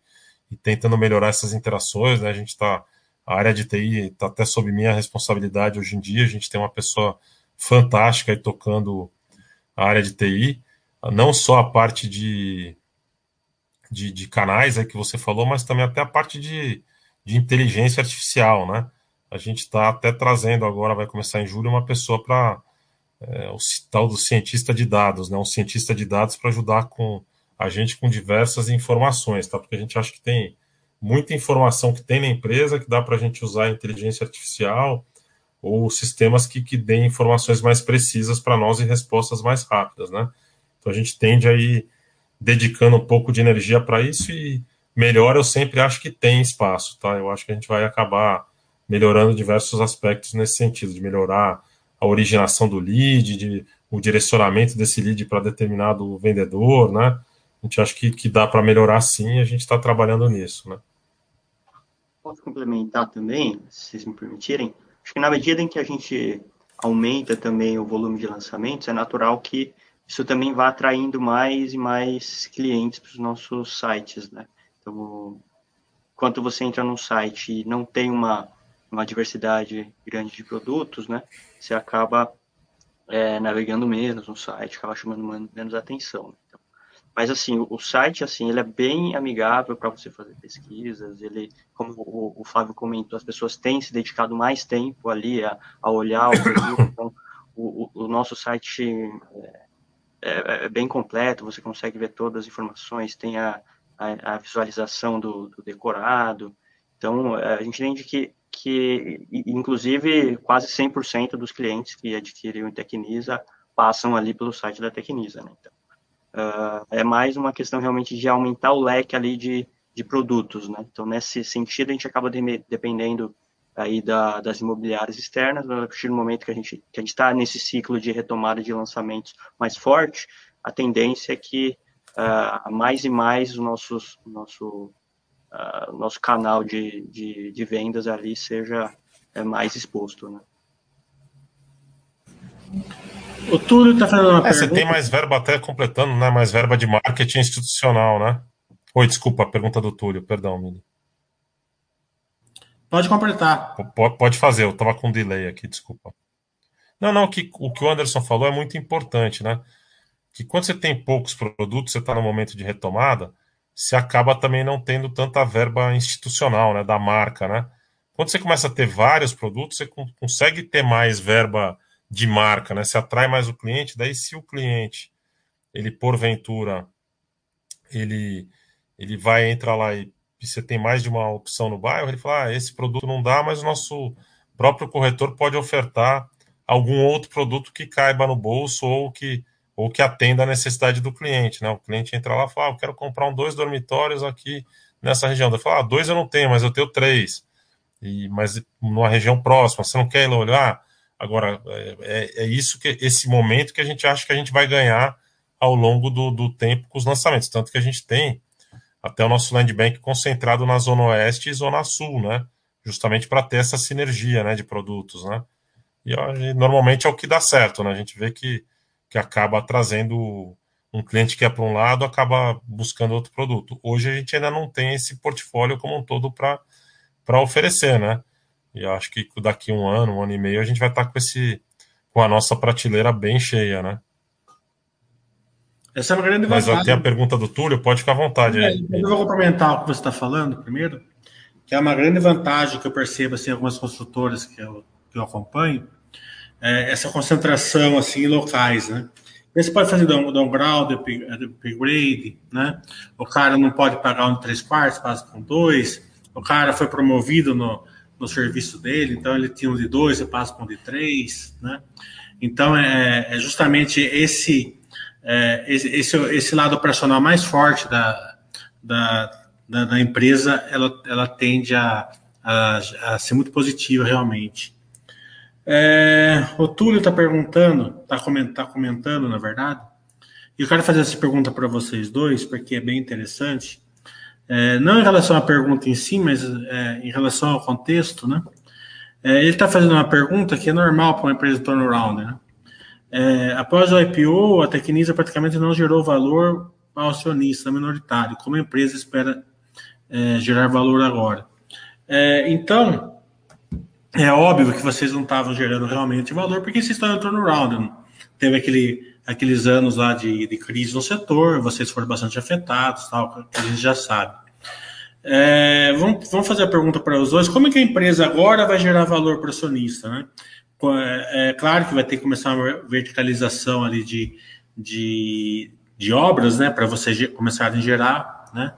ir, tentando melhorar essas interações, né? A gente está. A área de TI está até sob minha responsabilidade hoje em dia. A gente tem uma pessoa fantástica aí tocando a área de TI não só a parte de, de, de canais aí que você falou, mas também até a parte de, de inteligência artificial, né? A gente está até trazendo agora, vai começar em julho, uma pessoa para é, o tal do cientista de dados, né? Um cientista de dados para ajudar com a gente com diversas informações, tá? Porque a gente acha que tem muita informação que tem na empresa que dá para a gente usar a inteligência artificial ou sistemas que, que deem informações mais precisas para nós e respostas mais rápidas, né? Então a gente tende a ir dedicando um pouco de energia para isso e melhor eu sempre acho que tem espaço, tá? Eu acho que a gente vai acabar melhorando diversos aspectos nesse sentido, de melhorar a originação do lead, de, o direcionamento desse lead para determinado vendedor, né? A gente acha que, que dá para melhorar sim a gente está trabalhando nisso, né? Posso complementar também, se vocês me permitirem? Acho que na medida em que a gente aumenta também o volume de lançamentos, é natural que isso também vá atraindo mais e mais clientes para os nossos sites, né? Então, quando você entra num site e não tem uma, uma diversidade grande de produtos, né? Você acaba é, navegando menos no site, acaba chamando menos atenção. Então, mas assim, o, site assim, ele é bem amigável para você fazer pesquisas. Ele, como o, o, Flávio comentou, as pessoas têm se dedicado mais tempo ali a, a olhar o produto. Então, o, o, nosso site é, é, é, bem completo. Você consegue ver todas as informações. Tem a, a, a visualização do, do, decorado. Então, é, a gente entende que que, inclusive, quase 100% dos clientes que adquirem o Tecnisa passam ali pelo site da Tecnisa. Né? Então, uh, é mais uma questão realmente de aumentar o leque ali de, de produtos. Né? Então, nesse sentido, a gente acaba de, dependendo aí da, das imobiliárias externas, a partir do momento que a gente que a gente está nesse ciclo de retomada de lançamentos mais forte, a tendência é que uh, mais e mais os nossos nosso uh, nosso canal de, de, de, vendas ali seja é, mais exposto, né? O Túlio está fazendo uma é, pergunta. Você tem mais verba até completando, né? Mais verba de marketing institucional, né? Oi, desculpa, a pergunta do Túlio, perdão, Mili. Pode completar. Pode fazer, eu estava com delay aqui, desculpa. Não, não, que, o que o Anderson falou é muito importante, né? Que quando você tem poucos produtos, você está no momento de retomada, se acaba também não tendo tanta verba institucional, né, da marca, né? Quando você começa a ter vários produtos, você consegue ter mais verba de marca, né? Você atrai mais o cliente, daí se o cliente, ele porventura, ele, ele vai entrar lá e, e você tem mais de uma opção no bairro, ele fala, ah, esse produto não dá, mas o nosso próprio corretor pode ofertar algum outro produto que caiba no bolso ou que ou que atenda a necessidade do cliente, né? O cliente entra lá e fala, ah, eu quero comprar um dois dormitórios aqui nessa região. Eu falo, ah, dois eu não tenho, mas eu tenho três. E, mas numa região próxima, você não quer ir olhar? Agora, é, é, é, isso que esse momento que a gente acha que a gente vai ganhar ao longo do, do tempo com os lançamentos. Tanto que a gente tem até o nosso land bank concentrado na Zona Oeste e Zona Sul, né? Justamente para ter essa sinergia né, de produtos, né? E, e normalmente é o que dá certo, né? A gente vê que que acaba trazendo um cliente que é para um lado, acaba buscando outro produto. Hoje a gente ainda não tem esse portfólio como um todo para oferecer, né? E acho que daqui um ano, um ano e meio, a gente vai estar tá com esse com a nossa prateleira bem cheia, né? Essa é uma grande vantagem. Mas até a pergunta do Túlio, pode ficar à vontade. É, eu vou complementar o que você está falando primeiro, que é uma grande vantagem que eu percebo assim, em algumas construtoras que eu, que eu acompanho, é, essa concentração assim em locais, né? Você pode fazer down, downgrade, upgrade, né? O cara não pode pagar um três quartos, passa com dois. O cara foi promovido no, no serviço dele, então ele tinha um de dois, você passa com um de três, né? Então é, é justamente esse, é, esse, esse lado operacional mais forte da, da, da, da empresa, ela, ela tende a, a, a ser muito positiva realmente. É, o Túlio está perguntando, está comentando, tá comentando, na verdade, e eu quero fazer essa pergunta para vocês dois, porque é bem interessante. É, não em relação à pergunta em si, mas é, em relação ao contexto, né? É, ele está fazendo uma pergunta que é normal para uma empresa turnaround, né? É, após o IPO, a Tecnisa praticamente não gerou valor ao acionista minoritário, como a empresa espera é, gerar valor agora. então, é óbvio que vocês não estavam gerando realmente valor, porque vocês estão em turnaround. Né? Teve aquele, aqueles anos lá de, de, crise no setor, vocês foram bastante afetados, tal, que a gente já sabe. É, vamos, vamos fazer a pergunta para os dois: como é que a empresa agora vai gerar valor para o acionista? Né? é, é, claro que vai ter que começar uma verticalização ali de, de, de obras, né, para vocês começarem a gerar, né.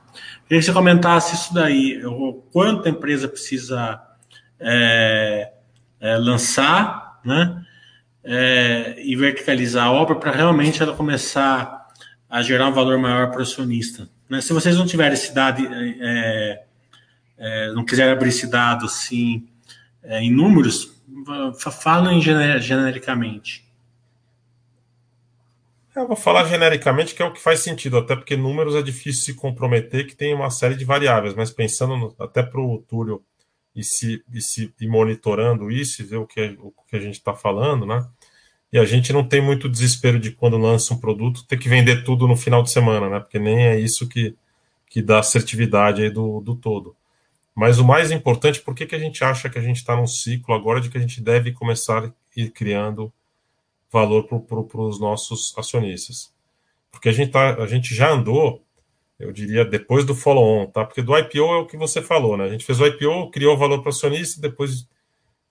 Queria que você comentasse isso daí, quanto a empresa precisa é, é, lançar, né, é, e verticalizar a obra para realmente ela começar a gerar um valor maior para o acionista. Né? Se vocês não tiverem esse dado, é, é, não quiserem abrir esse dado assim em números, falem genericamente. Eu vou falar genericamente que é o que faz sentido, até porque números é difícil se comprometer, que tem uma série de variáveis, mas pensando no, até para o Túlio e se, e se e monitorando isso e ver o que, o que a gente está falando, né? E a gente não tem muito desespero de quando lança um produto ter que vender tudo no final de semana, né? Porque nem é isso que, que dá assertividade aí do, do todo. Mas o mais importante, por que, que a gente acha que a gente está num ciclo agora de que a gente deve começar a ir criando valor para pro, os nossos acionistas? Porque a gente, tá, a gente já andou, eu diria, depois do follow-on, tá? Porque do IPO é o que você falou, né? A gente fez o IPO, criou valor para o acionista, depois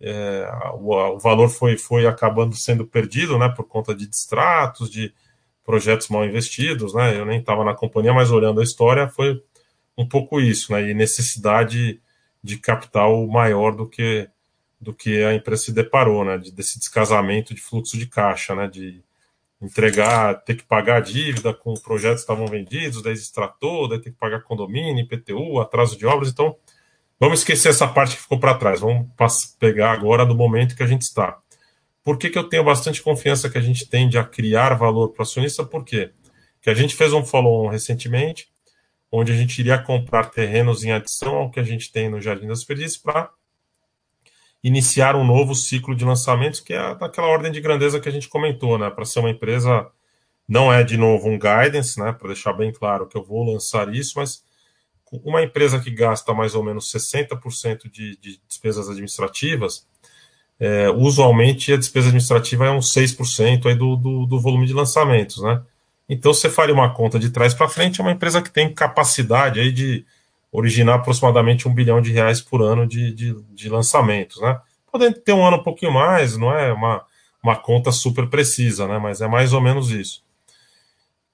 é, o, o, valor foi, foi acabando sendo perdido, né, por conta de distratos, de projetos mal investidos, né, eu nem estava na companhia, mas olhando a história, foi um pouco isso, né, e necessidade de capital maior do que do que a empresa se deparou, né, de, desse descasamento de fluxo de caixa, né, de entregar, ter que pagar a dívida com projetos que estavam vendidos, daí extratou, daí ter que pagar condomínio, IPTU, atraso de obras, então Vamos esquecer essa parte que ficou para trás. Vamos pegar agora do momento que a gente está. Por que, que eu tenho bastante confiança que a gente tende a criar valor para o acionista? Por quê? Porque a gente fez um follow-on recentemente, onde a gente iria comprar terrenos em adição ao que a gente tem no Jardim das Perdizes para iniciar um novo ciclo de lançamentos, que é daquela ordem de grandeza que a gente comentou, né? Para ser uma empresa, não é de novo um guidance, né? Para deixar bem claro que eu vou lançar isso, mas uma empresa que gasta mais ou menos 60% de, de despesas administrativas, é, usualmente a despesa administrativa é uns 6% aí do, do, do, volume de lançamentos, né? Então, você faria uma conta de trás para frente, é uma empresa que tem capacidade aí de originar aproximadamente um bilhão de reais por ano de, de, de lançamentos, né? Podendo ter um ano um pouquinho mais, não é uma, uma conta super precisa, né? Mas é mais ou menos isso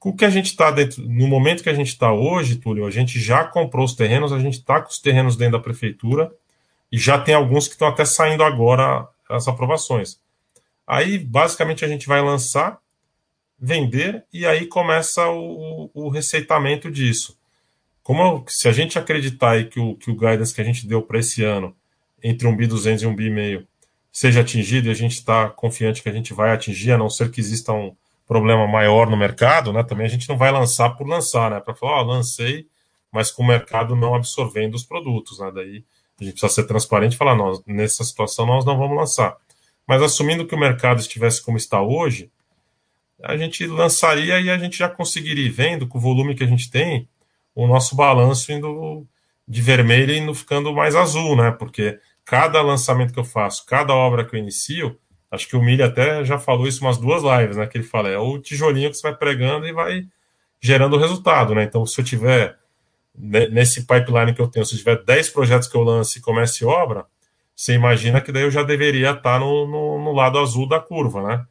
o que a gente está dentro, no momento que a gente está hoje, Túlio, a gente já comprou os terrenos, a gente está com os terrenos dentro da prefeitura e já tem alguns que estão até saindo agora as aprovações. Aí, basicamente, a gente vai lançar, vender e aí começa o, o receitamento disso. Como se a gente acreditar aí que o, que o guidance que a gente deu para esse ano, entre um bi 200 e um bi meio, seja atingido e a gente está confiante que a gente vai atingir, a não ser que exista um, problema maior no mercado, né? Também a gente não vai lançar por lançar, né? Para falar, ó, lancei, mas com o mercado não absorvendo os produtos, né? Daí a gente precisa ser transparente e falar, nós, nessa situação nós não vamos lançar. Mas assumindo que o mercado estivesse como está hoje, a gente lançaria e a gente já conseguiria ir vendo, com o volume que a gente tem, o nosso balanço indo de vermelho e indo ficando mais azul, né? Porque cada lançamento que eu faço, cada obra que eu inicio, Acho que o Milha até já falou isso umas duas lives, né? Que ele fala, é o tijolinho que você vai pregando e vai gerando o resultado, né? Então, se eu tiver nesse pipeline que eu tenho, se eu tiver 10 projetos que eu lance e comece obra, você imagina que daí eu já deveria estar no, no, no, lado azul da curva, né?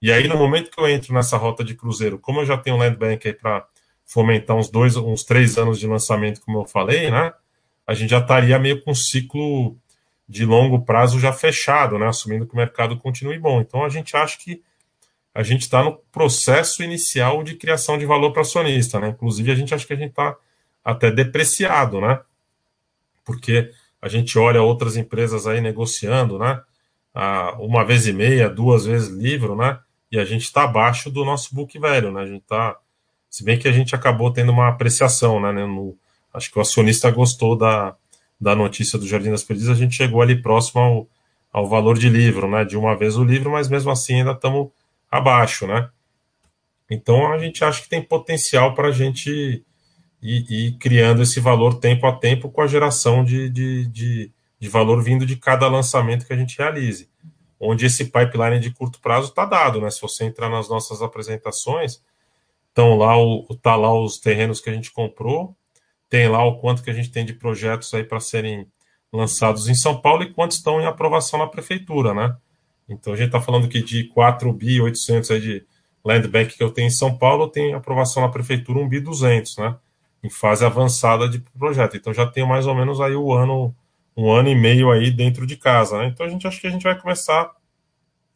E aí, no momento que eu entro nessa rota de cruzeiro, como eu já tenho um land bank aí para fomentar uns dois, uns três anos de lançamento, como eu falei, né? A gente já estaria meio com um ciclo de longo prazo já fechado, né, assumindo que o mercado continue bom. Então a gente acha que a gente está no processo inicial de criação de valor para acionista, né? Inclusive a gente acha que a gente está até depreciado, né? Porque a gente olha outras empresas aí negociando, né? uma vez e meia, duas vezes livro, né? E a gente está abaixo do nosso book velho, né? A gente está, se bem que a gente acabou tendo uma apreciação, né? No, acho que o acionista gostou da, da notícia do Jardim das Perdidas, a gente chegou ali próximo ao, ao valor de livro, né? De uma vez o livro, mas mesmo assim ainda estamos abaixo, né? Então a gente acha que tem potencial para a gente ir, ir, criando esse valor tempo a tempo com a geração de, de, de, de, valor vindo de cada lançamento que a gente realize. Onde esse pipeline de curto prazo está dado, né? Se você entrar nas nossas apresentações, estão lá, o, tá lá os terrenos que a gente comprou, tem lá o quanto que a gente tem de projetos aí para serem lançados em São Paulo e quantos estão em aprovação na prefeitura, né? Então a gente está falando que de 4 bi 800 aí de land bank que eu tenho em São Paulo, tem aprovação na prefeitura 1 bi 200, né? Em fase avançada de projeto. Então já tenho mais ou menos aí o ano, um ano e meio aí dentro de casa, né? Então a gente acha que a gente vai começar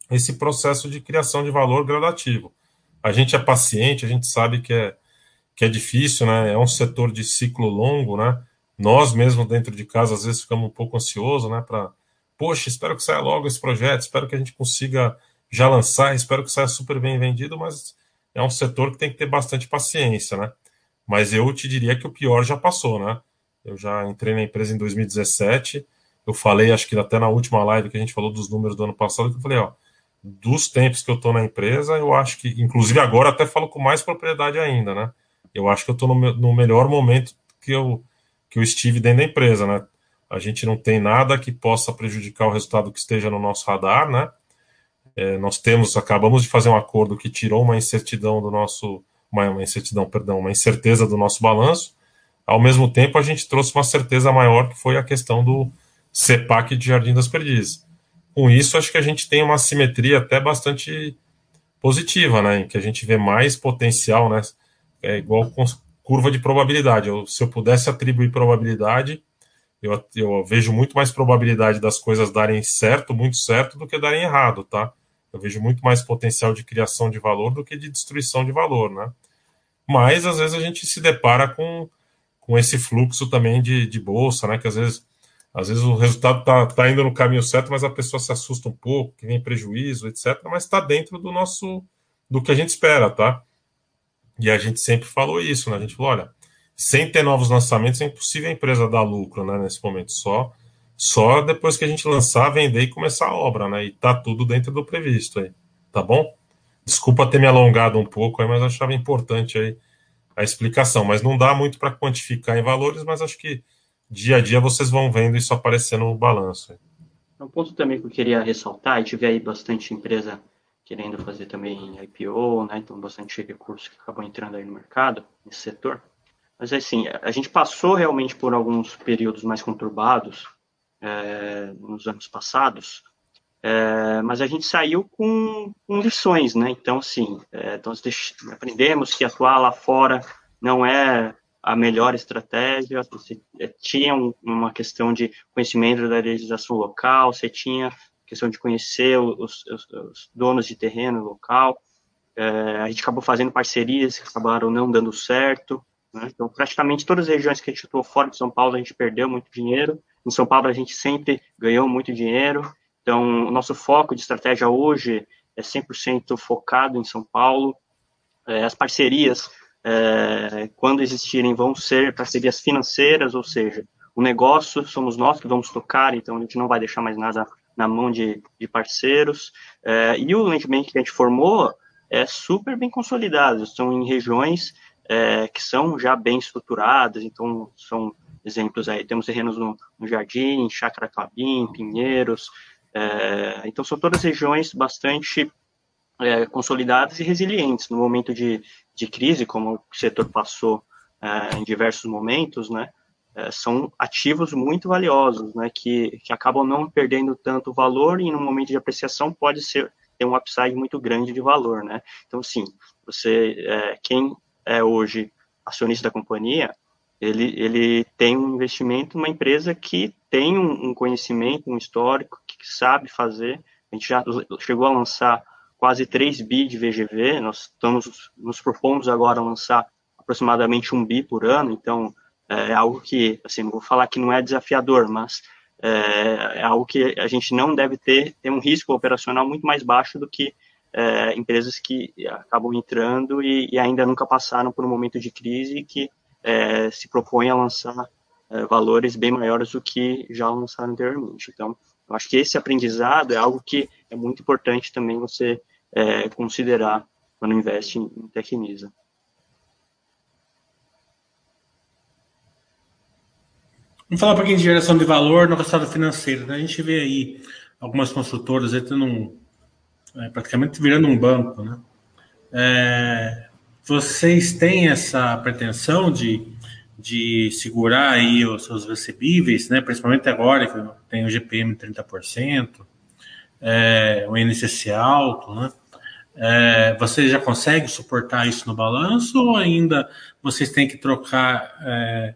esse processo de criação de valor gradativo. A gente é paciente, a gente sabe que é, que é difícil, né? É um setor de ciclo longo, né? Nós mesmo dentro de casa às vezes ficamos um pouco ansiosos, né? Para, poxa, espero que saia logo esse projeto, espero que a gente consiga já lançar, espero que saia super bem vendido, mas é um setor que tem que ter bastante paciência, né? Mas eu te diria que o pior já passou, né? Eu já entrei na empresa em 2017, eu falei, acho que até na última live que a gente falou dos números do ano passado, que eu falei, ó, dos tempos que eu estou na empresa, eu acho que, inclusive agora até falo com mais propriedade ainda, né? Eu acho que eu estou no, no, melhor momento que eu, que eu estive dentro da empresa, né? A gente não tem nada que possa prejudicar o resultado que esteja no nosso radar, né? É, nós temos, acabamos de fazer um acordo que tirou uma incertidão do nosso, uma, uma incertidão, perdão, uma incerteza do nosso balanço. Ao mesmo tempo, a gente trouxe uma certeza maior que foi a questão do CEPAC de Jardim das Perdizes. Com isso, acho que a gente tem uma simetria até bastante positiva, né? Em que a gente vê mais potencial, né? É igual curva de probabilidade. Eu, se eu pudesse atribuir probabilidade, eu, eu vejo muito mais probabilidade das coisas darem certo, muito certo, do que darem errado, tá? Eu vejo muito mais potencial de criação de valor do que de destruição de valor, né? Mas às vezes a gente se depara com, com esse fluxo também de, de bolsa, né? Que às vezes, às vezes o resultado tá, tá indo no caminho certo, mas a pessoa se assusta um pouco, que vem prejuízo, etc. Mas está dentro do nosso do que a gente espera, tá? E a gente sempre falou isso, né? A gente falou, olha, sem ter novos lançamentos é impossível a empresa dar lucro, né? Nesse momento só só depois que a gente lançar, vender e começar a obra, né? E tá tudo dentro do previsto aí, tá bom? Desculpa ter me alongado um pouco aí, mas achava importante aí a explicação. Mas não dá muito para quantificar em valores, mas acho que dia a dia vocês vão vendo isso aparecendo no balanço. Um ponto também que eu queria ressaltar, e tive aí bastante empresa querendo fazer também IPO, né? Então, bastante recurso que acabou entrando aí no mercado, nesse setor. Mas, assim, a gente passou realmente por alguns períodos mais conturbados, é, nos anos passados, é, mas a gente saiu com, com lições, né? Então, assim, é, nós aprendemos que atuar lá fora não é a melhor estratégia, você é, tinha um, uma questão de conhecimento da legislação local, você tinha questão de conhecer os, os, os donos de terreno local, é, a gente acabou fazendo parcerias que acabaram não dando certo, né? então praticamente todas as regiões que a gente atuou fora de São Paulo a gente perdeu muito dinheiro, em São Paulo, a gente sempre ganhou muito dinheiro. Então, o nosso foco de estratégia hoje é 100% focado em São Paulo. É, as parcerias, é, quando existirem, vão ser parcerias financeiras, ou seja, o negócio somos nós que vamos tocar, então a gente não vai deixar mais nada na mão de, de parceiros. É, e o land bank que a gente formou é super bem consolidado, estão em regiões é, que são já bem estruturadas, então são exemplos aí, temos terrenos no, no Jardim, Chácara Clabim, Pinheiros, é, então são todas regiões bastante é, consolidadas e resilientes no momento de, de crise, como o setor passou é, em diversos momentos, né, é, são ativos muito valiosos, né, que, que acabam não perdendo tanto valor e no momento de apreciação pode ser ter um upside muito grande de valor, né, então sim, você, é, quem é hoje acionista da companhia, ele, ele tem um investimento numa empresa que tem um, um conhecimento, um histórico, que sabe fazer. A gente já chegou a lançar quase 3 bi de VGV, nós estamos nos propomos agora lançar aproximadamente 1 bi por ano, então é, é algo que, assim, vou falar que não é desafiador, mas é, é, algo que a gente não deve ter, ter um risco operacional muito mais baixo do que é, empresas que acabam entrando e, e, ainda nunca passaram por um momento de crise e que é, se propõe a lançar é, valores bem maiores do que já lançaram anteriormente. Então, eu acho que esse aprendizado é algo que é muito importante também você é, considerar quando investe em, Tecnisa. Vamos falar um pouquinho de geração de valor no resultado financeiro. Né? A gente vê aí algumas construtoras aí tendo um, é, praticamente virando um banco. Né? É, vocês têm essa pretensão de, de segurar aí os seus recebíveis, né? principalmente agora que tem o GPM 30%, é, o INCC alto, né? É, vocês já conseguem suportar isso no balanço ou ainda vocês têm que trocar é,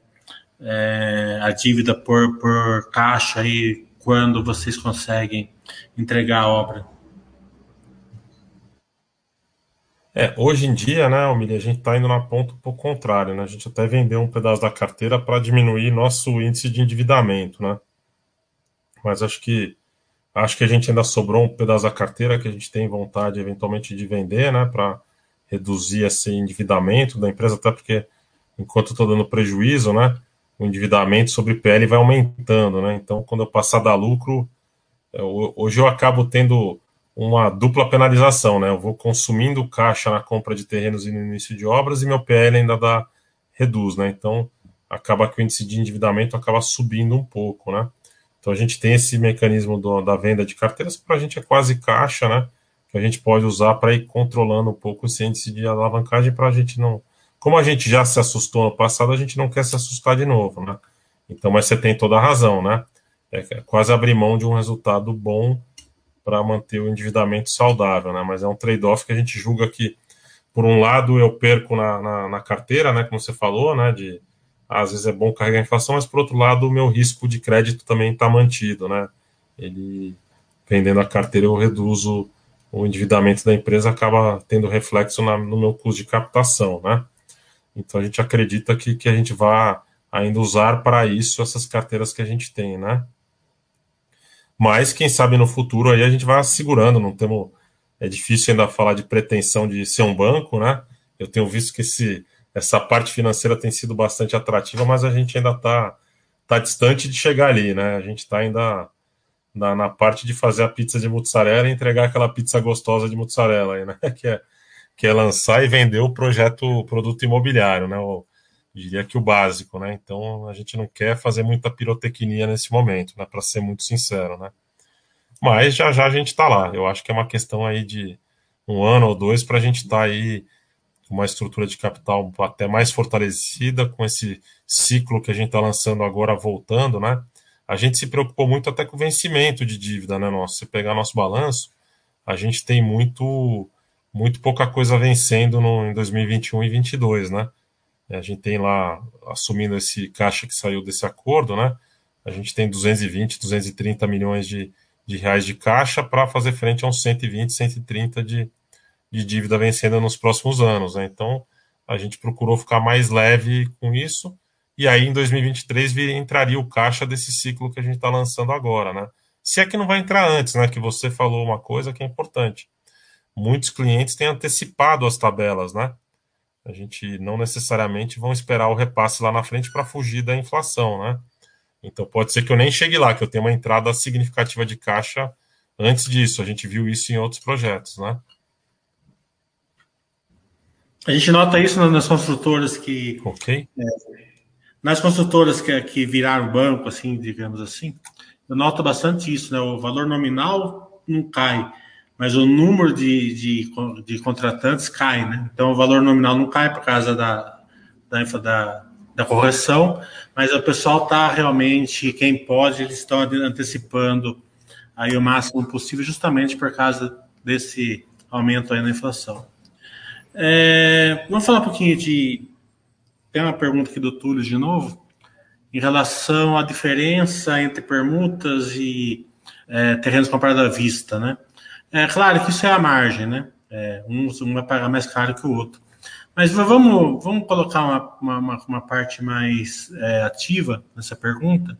é, a dívida por, por caixa aí quando vocês conseguem entregar a obra? É, hoje em dia, né, Almir, a gente está indo na ponta pouco contrária, né? A gente até vendeu um pedaço da carteira para diminuir nosso índice de endividamento, né? Mas acho que acho que a gente ainda sobrou um pedaço da carteira que a gente tem vontade eventualmente de vender, né, para reduzir esse endividamento da empresa, até porque enquanto eu estou dando prejuízo, né, o endividamento sobre PL vai aumentando, né? Então, quando eu passar da lucro, eu, hoje eu acabo tendo uma dupla penalização, né? Eu vou consumindo caixa na compra de terrenos e no início de obras e meu PL ainda dá reduz, né? Então, acaba que o índice de endividamento acaba subindo um pouco, né? Então a gente tem esse mecanismo do, da venda de carteiras para a gente é quase caixa, né? Que a gente pode usar para ir controlando um pouco esse índice de alavancagem para a gente não como a gente já se assustou no passado, a gente não quer se assustar de novo, né? Então, mas você tem toda a razão, né? É, é quase abrir mão de um resultado bom para manter o endividamento saudável, né? Mas é um trade-off que a gente julga que, por um lado, eu perco na, na, na, carteira, né? Como você falou, né? De às vezes é bom carregar a inflação, mas por outro lado, o meu risco de crédito também está mantido, né? Ele vendendo a carteira, eu reduzo o endividamento da empresa, acaba tendo reflexo na, no meu custo de captação, né? Então a gente acredita que, que a gente vai ainda usar para isso essas carteiras que a gente tem, né? Mas quem sabe no futuro aí a gente vai segurando, não temos é difícil ainda falar de pretensão de ser um banco, né? Eu tenho visto que esse, essa parte financeira tem sido bastante atrativa, mas a gente ainda está tá distante de chegar ali, né? A gente está ainda na, na, parte de fazer a pizza de mussarela e entregar aquela pizza gostosa de mussarela aí, né? Que é que é lançar e vender o projeto, o produto imobiliário, né? O, diria que o básico, né? Então a gente não quer fazer muita pirotecnia nesse momento, né? Para ser muito sincero, né? Mas já já a gente está lá. Eu acho que é uma questão aí de um ano ou dois para a gente estar tá aí com uma estrutura de capital até mais fortalecida, com esse ciclo que a gente está lançando agora voltando, né? A gente se preocupou muito até com o vencimento de dívida, né? Nossa, se pegar nosso balanço, a gente tem muito muito pouca coisa vencendo no, em 2021 e 2022, né? A gente tem lá, assumindo esse caixa que saiu desse acordo, né? A gente tem 220, 230 milhões de, de reais de caixa para fazer frente a uns 120, 130 de, de dívida vencendo nos próximos anos, né? Então, a gente procurou ficar mais leve com isso, e aí em 2023 vir, entraria o caixa desse ciclo que a gente está lançando agora, né? Se é que não vai entrar antes, né? Que você falou uma coisa que é importante muitos clientes têm antecipado as tabelas, né? A gente não necessariamente vão esperar o repasse lá na frente para fugir da inflação, né? Então pode ser que eu nem chegue lá, que eu tenha uma entrada significativa de caixa antes disso. A gente viu isso em outros projetos, né? A gente nota isso nas construtoras que. Ok. É, nas construtoras que, que viraram banco, assim, digamos assim, eu noto bastante isso, né? O valor nominal não cai, mas o número de, de, de, contratantes cai, né? Então o valor nominal não cai por causa da, da, da, da correção, mas o pessoal está realmente, quem pode, eles estão antecipando aí o máximo possível, justamente por causa desse aumento aí na inflação. É, vamos falar um pouquinho de. Tem uma pergunta aqui do Túlio de novo, em relação à diferença entre permutas e é, terrenos comprados à vista, né? É claro que isso é a margem, né? É, um, um vai pagar mais caro que o outro. Mas vamos, vamos colocar uma, uma, uma parte mais é, ativa nessa pergunta.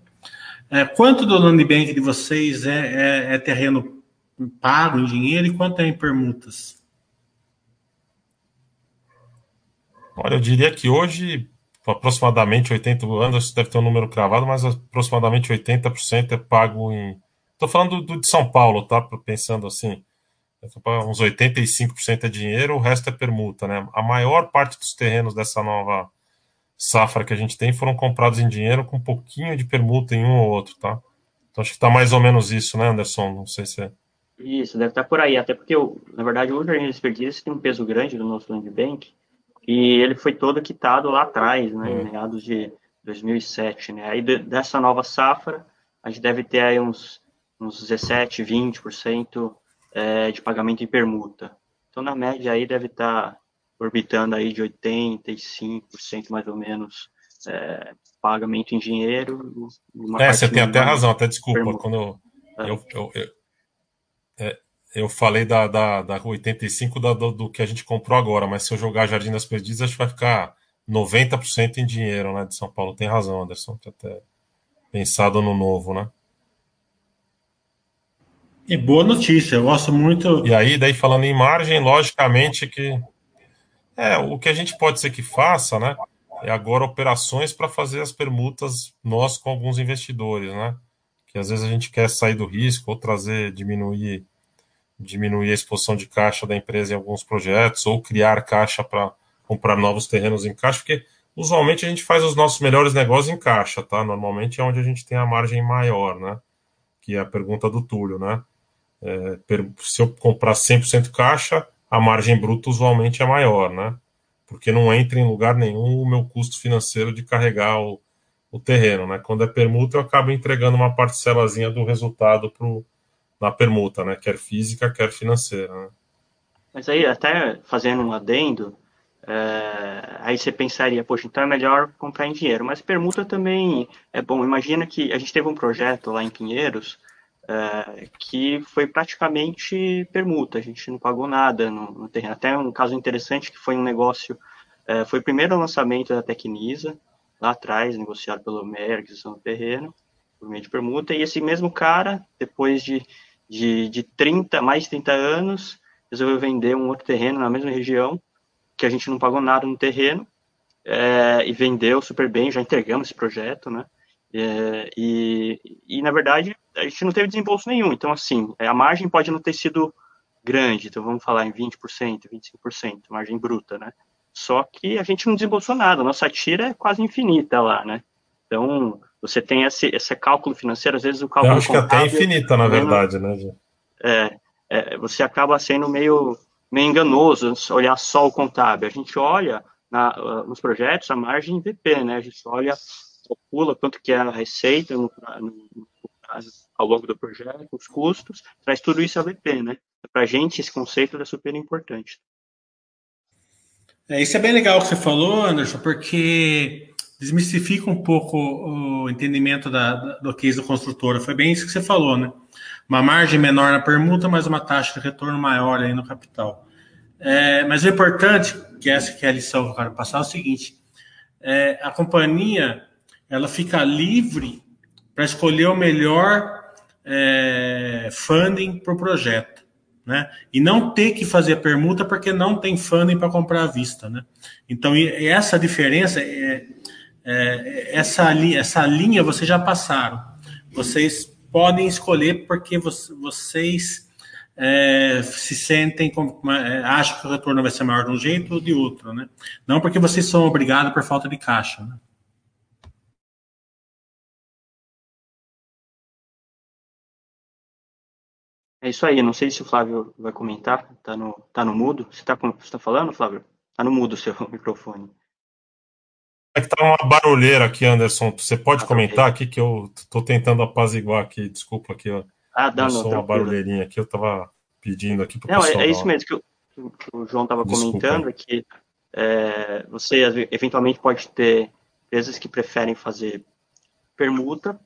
É, quanto do land bank de vocês é, é, é, terreno pago em dinheiro e quanto é em permutas? Olha, eu diria que hoje, aproximadamente 80 anos, deve ter um número cravado, mas aproximadamente 80% é pago em Estou falando do, do, de São Paulo, tá? Pensando assim, uns 85% é dinheiro, o resto é permuta, né? A maior parte dos terrenos dessa nova safra que a gente tem foram comprados em dinheiro com um pouquinho de permuta em um ou outro, tá? Então acho que está mais ou menos isso, né, Anderson? Não sei se é. Isso, deve estar tá por aí. Até porque, na verdade, o Jardim Desperdício tem um peso grande no nosso land bank e ele foi todo quitado lá atrás, né, em meados de 2007, né? Aí dessa nova safra, a gente deve ter aí uns uns 17, 20% é, de pagamento em permuta. Então, na média, aí deve estar tá orbitando aí de 85% mais ou menos é, pagamento em dinheiro. é, você tem até razão, até desculpa, permuta. quando eu, é. eu, eu, eu, é, eu, falei da, da, da 85 da, do, do, que a gente comprou agora, mas se eu jogar Jardim das Perdizes, acho que vai ficar 90% em dinheiro, né, de São Paulo. Tem razão, Anderson, que até pensado no novo, né? E boa notícia, eu gosto muito. E aí, daí falando em margem, logicamente que é o que a gente pode ser que faça, né? É agora operações para fazer as permutas nós com alguns investidores, né? Que às vezes a gente quer sair do risco ou trazer, diminuir, diminuir a exposição de caixa da empresa em alguns projetos ou criar caixa para comprar novos terrenos em caixa, porque usualmente a gente faz os nossos melhores negócios em caixa, tá? Normalmente é onde a gente tem a margem maior, né? Que é a pergunta do Túlio, né? É, se eu comprar 100% caixa, a margem bruta usualmente é maior, né? Porque não entra em lugar nenhum o meu custo financeiro de carregar o, o terreno, né? Quando é permuta, eu acabo entregando uma parcelazinha do resultado pro, na permuta, né? Quer física, quer financeira, né? Mas aí, até fazendo um adendo, é, aí você pensaria, poxa, então é melhor comprar em dinheiro. Mas permuta também é bom. Imagina que a gente teve um projeto lá em Pinheiros, é, que foi praticamente permuta, a gente não pagou nada no, no terreno. Até um caso interessante que foi um negócio, é, foi o primeiro lançamento da Tecnisa, lá atrás, negociado pelo Merckx no terreno, por meio de permuta, e esse mesmo cara, depois de, de, de 30, mais de 30 anos, resolveu vender um outro terreno na mesma região, que a gente não pagou nada no terreno, é, e vendeu super bem, já entregamos esse projeto, né? É, e, e, na verdade, a gente não teve desembolso nenhum. Então, assim, é, a margem pode não ter sido grande. Então, vamos falar em 20%, 25%, margem bruta, né? Só que a gente não desembolsou nada. Nossa tira é quase infinita lá, né? Então, você tem esse, esse cálculo financeiro, às vezes o cálculo Eu acho que até infinita, na verdade, né? É, é, você acaba sendo meio, meio enganoso olhar só o contábil. A gente olha na, nos projetos a margem VP, né? A gente olha calcula quanto que é a receita no, no, ao longo do projeto, os custos, traz tudo isso a VP, né? Para a gente, esse conceito é super importante. É, isso é bem legal que você falou, Anderson, porque desmistifica um pouco o entendimento da, do case do construtora. Foi bem isso que você falou, né? Uma margem menor na permuta, mas uma taxa de retorno maior aí no capital. É, mas o importante, que essa que é a lição que eu quero passar, é o seguinte: é, a companhia ela fica livre para escolher o melhor é, funding para o projeto. Né? E não ter que fazer permuta porque não tem funding para comprar à vista. Né? Então, essa diferença, é, é, essa, essa linha vocês já passaram. Vocês podem escolher porque vocês é, se sentem, é, acham que o retorno vai ser maior de um jeito ou de outro. Né? Não porque vocês são obrigados por falta de caixa. Né? É isso aí, não sei se o Flávio vai comentar, tá no, tá no mudo. Você está tá falando, Flávio? Tá no mudo o seu microfone. É que tá uma barulheira aqui, Anderson. Você pode ah, comentar aqui que eu tô tentando apaziguar aqui, desculpa aqui, ó. Ah, dá, não, uma barulheirinha aqui, eu tava pedindo aqui pro não, pessoal. É, é isso mesmo que, eu, que o João tava comentando, é que é, você eventualmente pode ter empresas que preferem fazer permuta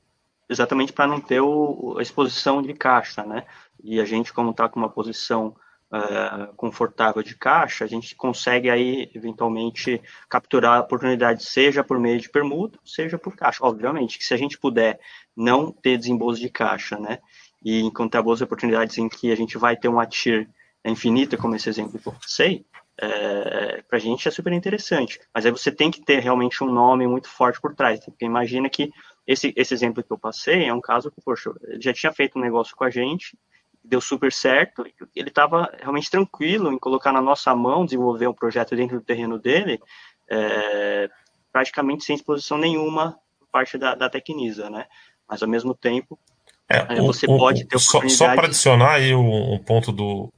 exatamente para não ter o, a exposição de caixa, né? E a gente, como está com uma posição uh, confortável de caixa, a gente consegue aí, eventualmente, capturar oportunidades, seja por meio de permuta, seja por caixa. Obviamente que se a gente puder não ter desembolso de caixa, né? E encontrar boas oportunidades em que a gente vai ter uma TIR infinita, como esse exemplo que eu passei, é, para a gente é super interessante. Mas aí você tem que ter realmente um nome muito forte por trás. Porque imagina que esse, esse exemplo que eu passei é um caso que, poxa, ele já tinha feito um negócio com a gente, deu super certo, ele estava realmente tranquilo em colocar na nossa mão, desenvolver um projeto dentro do terreno dele, é, praticamente sem exposição nenhuma por parte da, da Tecnisa, né? Mas ao mesmo tempo, é, é, você o, pode ter Só, só para adicionar aí um, um ponto do,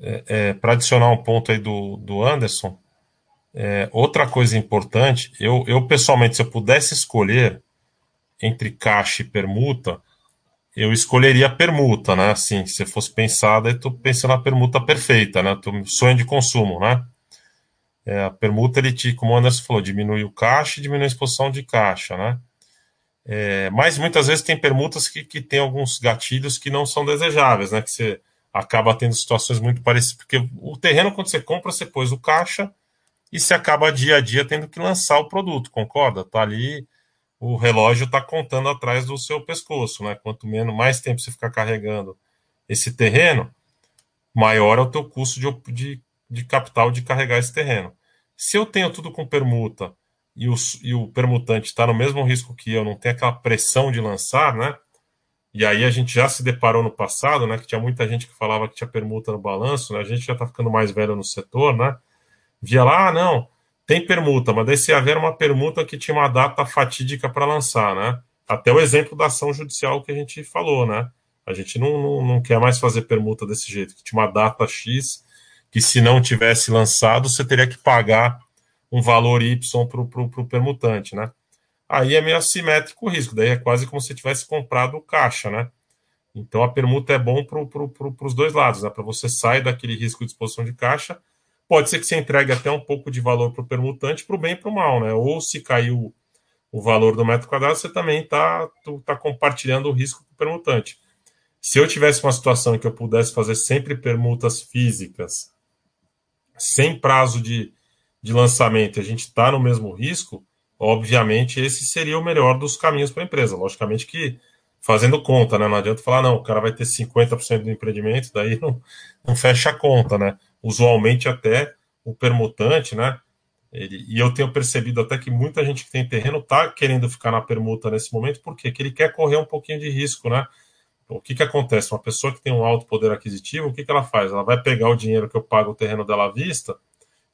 é, é, para adicionar um ponto aí do, do Anderson, é, outra coisa importante, eu, eu pessoalmente, se eu pudesse escolher entre caixa e permuta, eu escolheria a permuta, né? Assim, se fosse pensada, eu estou pensando na permuta perfeita, né? Tô, sonho de consumo, né? É, a permuta, ele te, como o Anderson falou, diminui o caixa e diminui a exposição de caixa, né? É, mas muitas vezes tem permutas que, que tem alguns gatilhos que não são desejáveis, né? Que você acaba tendo situações muito parecidas, porque o terreno, quando você compra, você pôs o caixa e você acaba dia a dia tendo que lançar o produto, concorda? Tá ali o relógio está contando atrás do seu pescoço, né? Quanto menos mais tempo você ficar carregando esse terreno, maior é o teu custo de, de, de capital de carregar esse terreno. Se eu tenho tudo com permuta e o, e o permutante está no mesmo risco que eu, não tem aquela pressão de lançar, né? E aí a gente já se deparou no passado, né? Que tinha muita gente que falava que tinha permuta no balanço, né? A gente já está ficando mais velho no setor, né? Via lá, ah, não, tem permuta, mas daí se haver uma permuta que tinha uma data fatídica para lançar, né? Até o exemplo da ação judicial que a gente falou, né? A gente não, não, não quer mais fazer permuta desse jeito, que tinha uma data X que se não tivesse lançado, você teria que pagar um valor Y para o permutante, né? Aí é meio assimétrico o risco, daí é quase como se tivesse comprado caixa, né? Então a permuta é bom para pro, pro, os dois lados, né? Para você sair daquele risco de exposição de caixa pode ser que você entregue até um pouco de valor para o permutante, para o bem e para o mal, né? Ou se caiu o valor do metro quadrado, você também está tá compartilhando o risco com o permutante. Se eu tivesse uma situação em que eu pudesse fazer sempre permutas físicas, sem prazo de, de lançamento, a gente está no mesmo risco, obviamente esse seria o melhor dos caminhos para a empresa. Logicamente que fazendo conta, né? Não adianta falar, não, o cara vai ter 50% do empreendimento, daí não, não fecha a conta, né? Usualmente até o permutante, né? Ele, e eu tenho percebido até que muita gente que tem terreno está querendo ficar na permuta nesse momento, porque ele quer correr um pouquinho de risco, né? O que, que acontece? Uma pessoa que tem um alto poder aquisitivo, o que, que ela faz? Ela vai pegar o dinheiro que eu pago o terreno dela à vista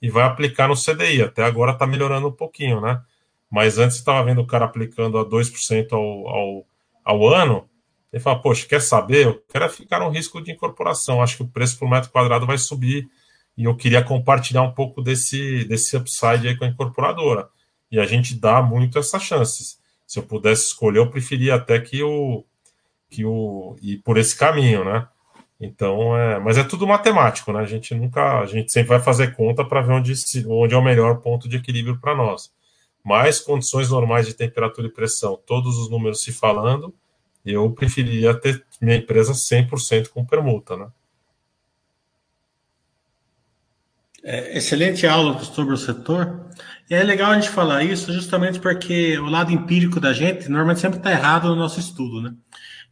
e vai aplicar no CDI. Até agora está melhorando um pouquinho, né? Mas antes estava vendo o cara aplicando a 2% ao, ao, ao ano, ele fala, poxa, quer saber? Eu quero ficar no risco de incorporação. Acho que o preço por metro quadrado vai subir e eu queria compartilhar um pouco desse, desse upside aí com a incorporadora. E a gente dá muito essas chances. Se eu pudesse escolher, eu preferia até que o que o ir por esse caminho, né? Então, é, mas é tudo matemático, né? A gente nunca, a gente sempre vai fazer conta para ver onde, onde é o melhor ponto de equilíbrio para nós. Mais condições normais de temperatura e pressão, todos os números se falando, eu preferiria ter minha empresa 100% com permuta, né? É, excelente aula sobre o setor. E é legal a gente falar isso justamente porque o lado empírico da gente normalmente sempre está errado no nosso estudo, né?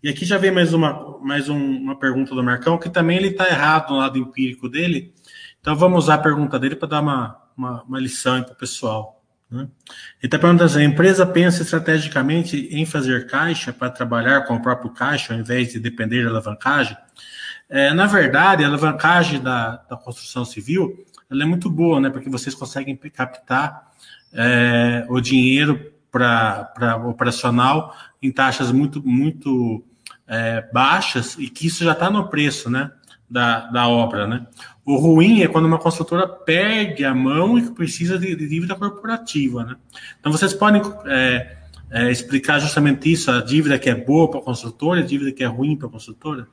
E aqui já vem mais uma, mais um, uma pergunta do Marcão, que também ele está errado no lado empírico dele. Então vamos usar a pergunta dele para dar uma, uma, uma lição para o pessoal. Né? Ele está perguntando assim: a empresa pensa estrategicamente em fazer caixa para trabalhar com o próprio caixa, ao invés de depender da alavancagem? É, na verdade, a alavancagem da, da construção civil é muito boa, né? Porque vocês conseguem captar é, o dinheiro para operacional em taxas muito, muito é, baixas e que isso já está no preço, né? Da, da obra, né? O ruim é quando uma construtora perde a mão e precisa de, de dívida corporativa, né? Então vocês podem é, é, explicar justamente isso, a dívida que é boa para a construtora, a dívida que é ruim para a construtora?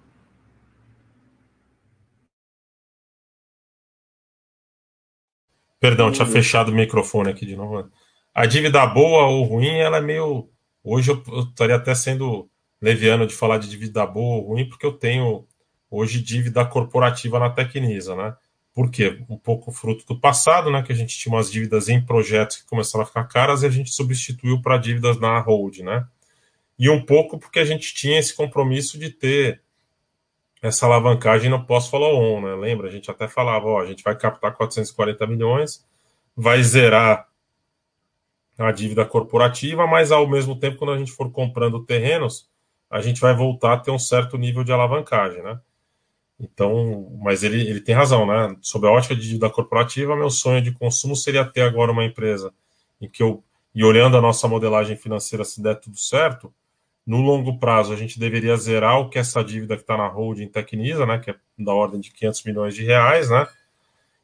Perdão, tinha fechado o microfone aqui de novo. A dívida boa ou ruim, ela é meio. Hoje eu, eu estaria até sendo leviano de falar de dívida boa ou ruim, porque eu tenho hoje dívida corporativa na Tecnisa, né? Por quê? Um pouco fruto do passado, né? Que a gente tinha umas dívidas em projetos que começaram a ficar caras e a gente substituiu para dívidas na hold, né? E um pouco porque a gente tinha esse compromisso de ter essa alavancagem no pós-follow-on, né? Lembra? A gente até falava, ó, a gente vai captar 440 milhões, vai zerar a dívida corporativa, mas ao mesmo tempo, quando a gente for comprando terrenos, a gente vai voltar a ter um certo nível de alavancagem, né? Então, mas ele, ele tem razão, né? Sob a ótica de dívida corporativa, meu sonho de consumo seria ter agora uma empresa em que eu, e olhando a nossa modelagem financeira, se der tudo certo, no longo prazo a gente deveria zerar o que essa dívida que está na holding Tecnisa, né? Que é da ordem de 500 milhões de reais, né?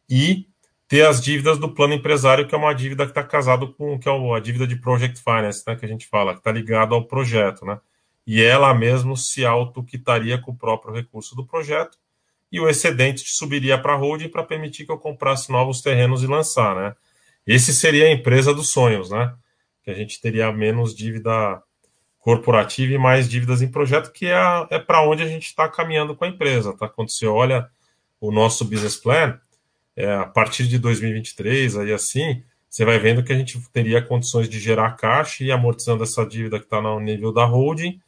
E ter as dívidas do plano empresário, que é uma dívida que está casado com que é a dívida de project finance, né? Que a gente fala, que está ligado ao projeto, né? e ela mesmo se autoquitaria com o próprio recurso do projeto e o excedente subiria para a holding para permitir que eu comprasse novos terrenos e lançar, né? Esse seria a empresa dos sonhos, né? Que a gente teria menos dívida corporativa e mais dívidas em projeto, que é, é para onde a gente está caminhando com a empresa, tá? Quando você olha o nosso business plan, é, a partir de 2023, aí assim, você vai vendo que a gente teria condições de gerar caixa e amortizando essa dívida que está no nível da holding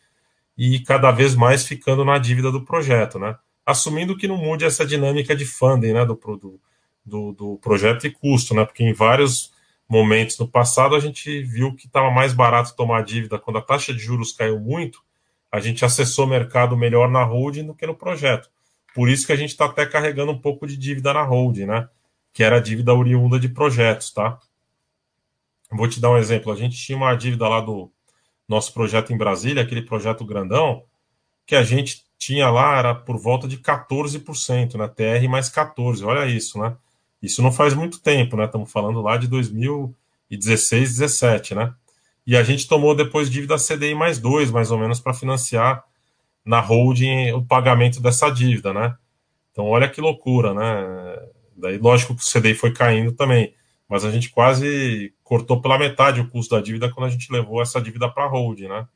e cada vez mais ficando na dívida do projeto, né? Assumindo que não mude essa dinâmica de funding, né, do, do, do projeto e custo, né? Porque em vários momentos no passado a gente viu que estava mais barato tomar dívida quando a taxa de juros caiu muito, a gente acessou o mercado melhor na holding do que no projeto. Por isso que a gente está até carregando um pouco de dívida na holding, né? Que era a dívida oriunda de projetos, tá? Vou te dar um exemplo. A gente tinha uma dívida lá do nosso projeto em Brasília, aquele projeto grandão, que a gente tinha lá, era por volta de 14%, né? TR mais 14%. Olha isso, né? Isso não faz muito tempo, né? Estamos falando lá de 2016, 17, né? E a gente tomou depois dívida CDI mais dois, mais ou menos, para financiar na holding o pagamento dessa dívida, né? Então, olha que loucura, né? Daí, lógico que o CDI foi caindo também, mas a gente quase cortou pela metade o custo da dívida quando a gente levou essa dívida para holding, né?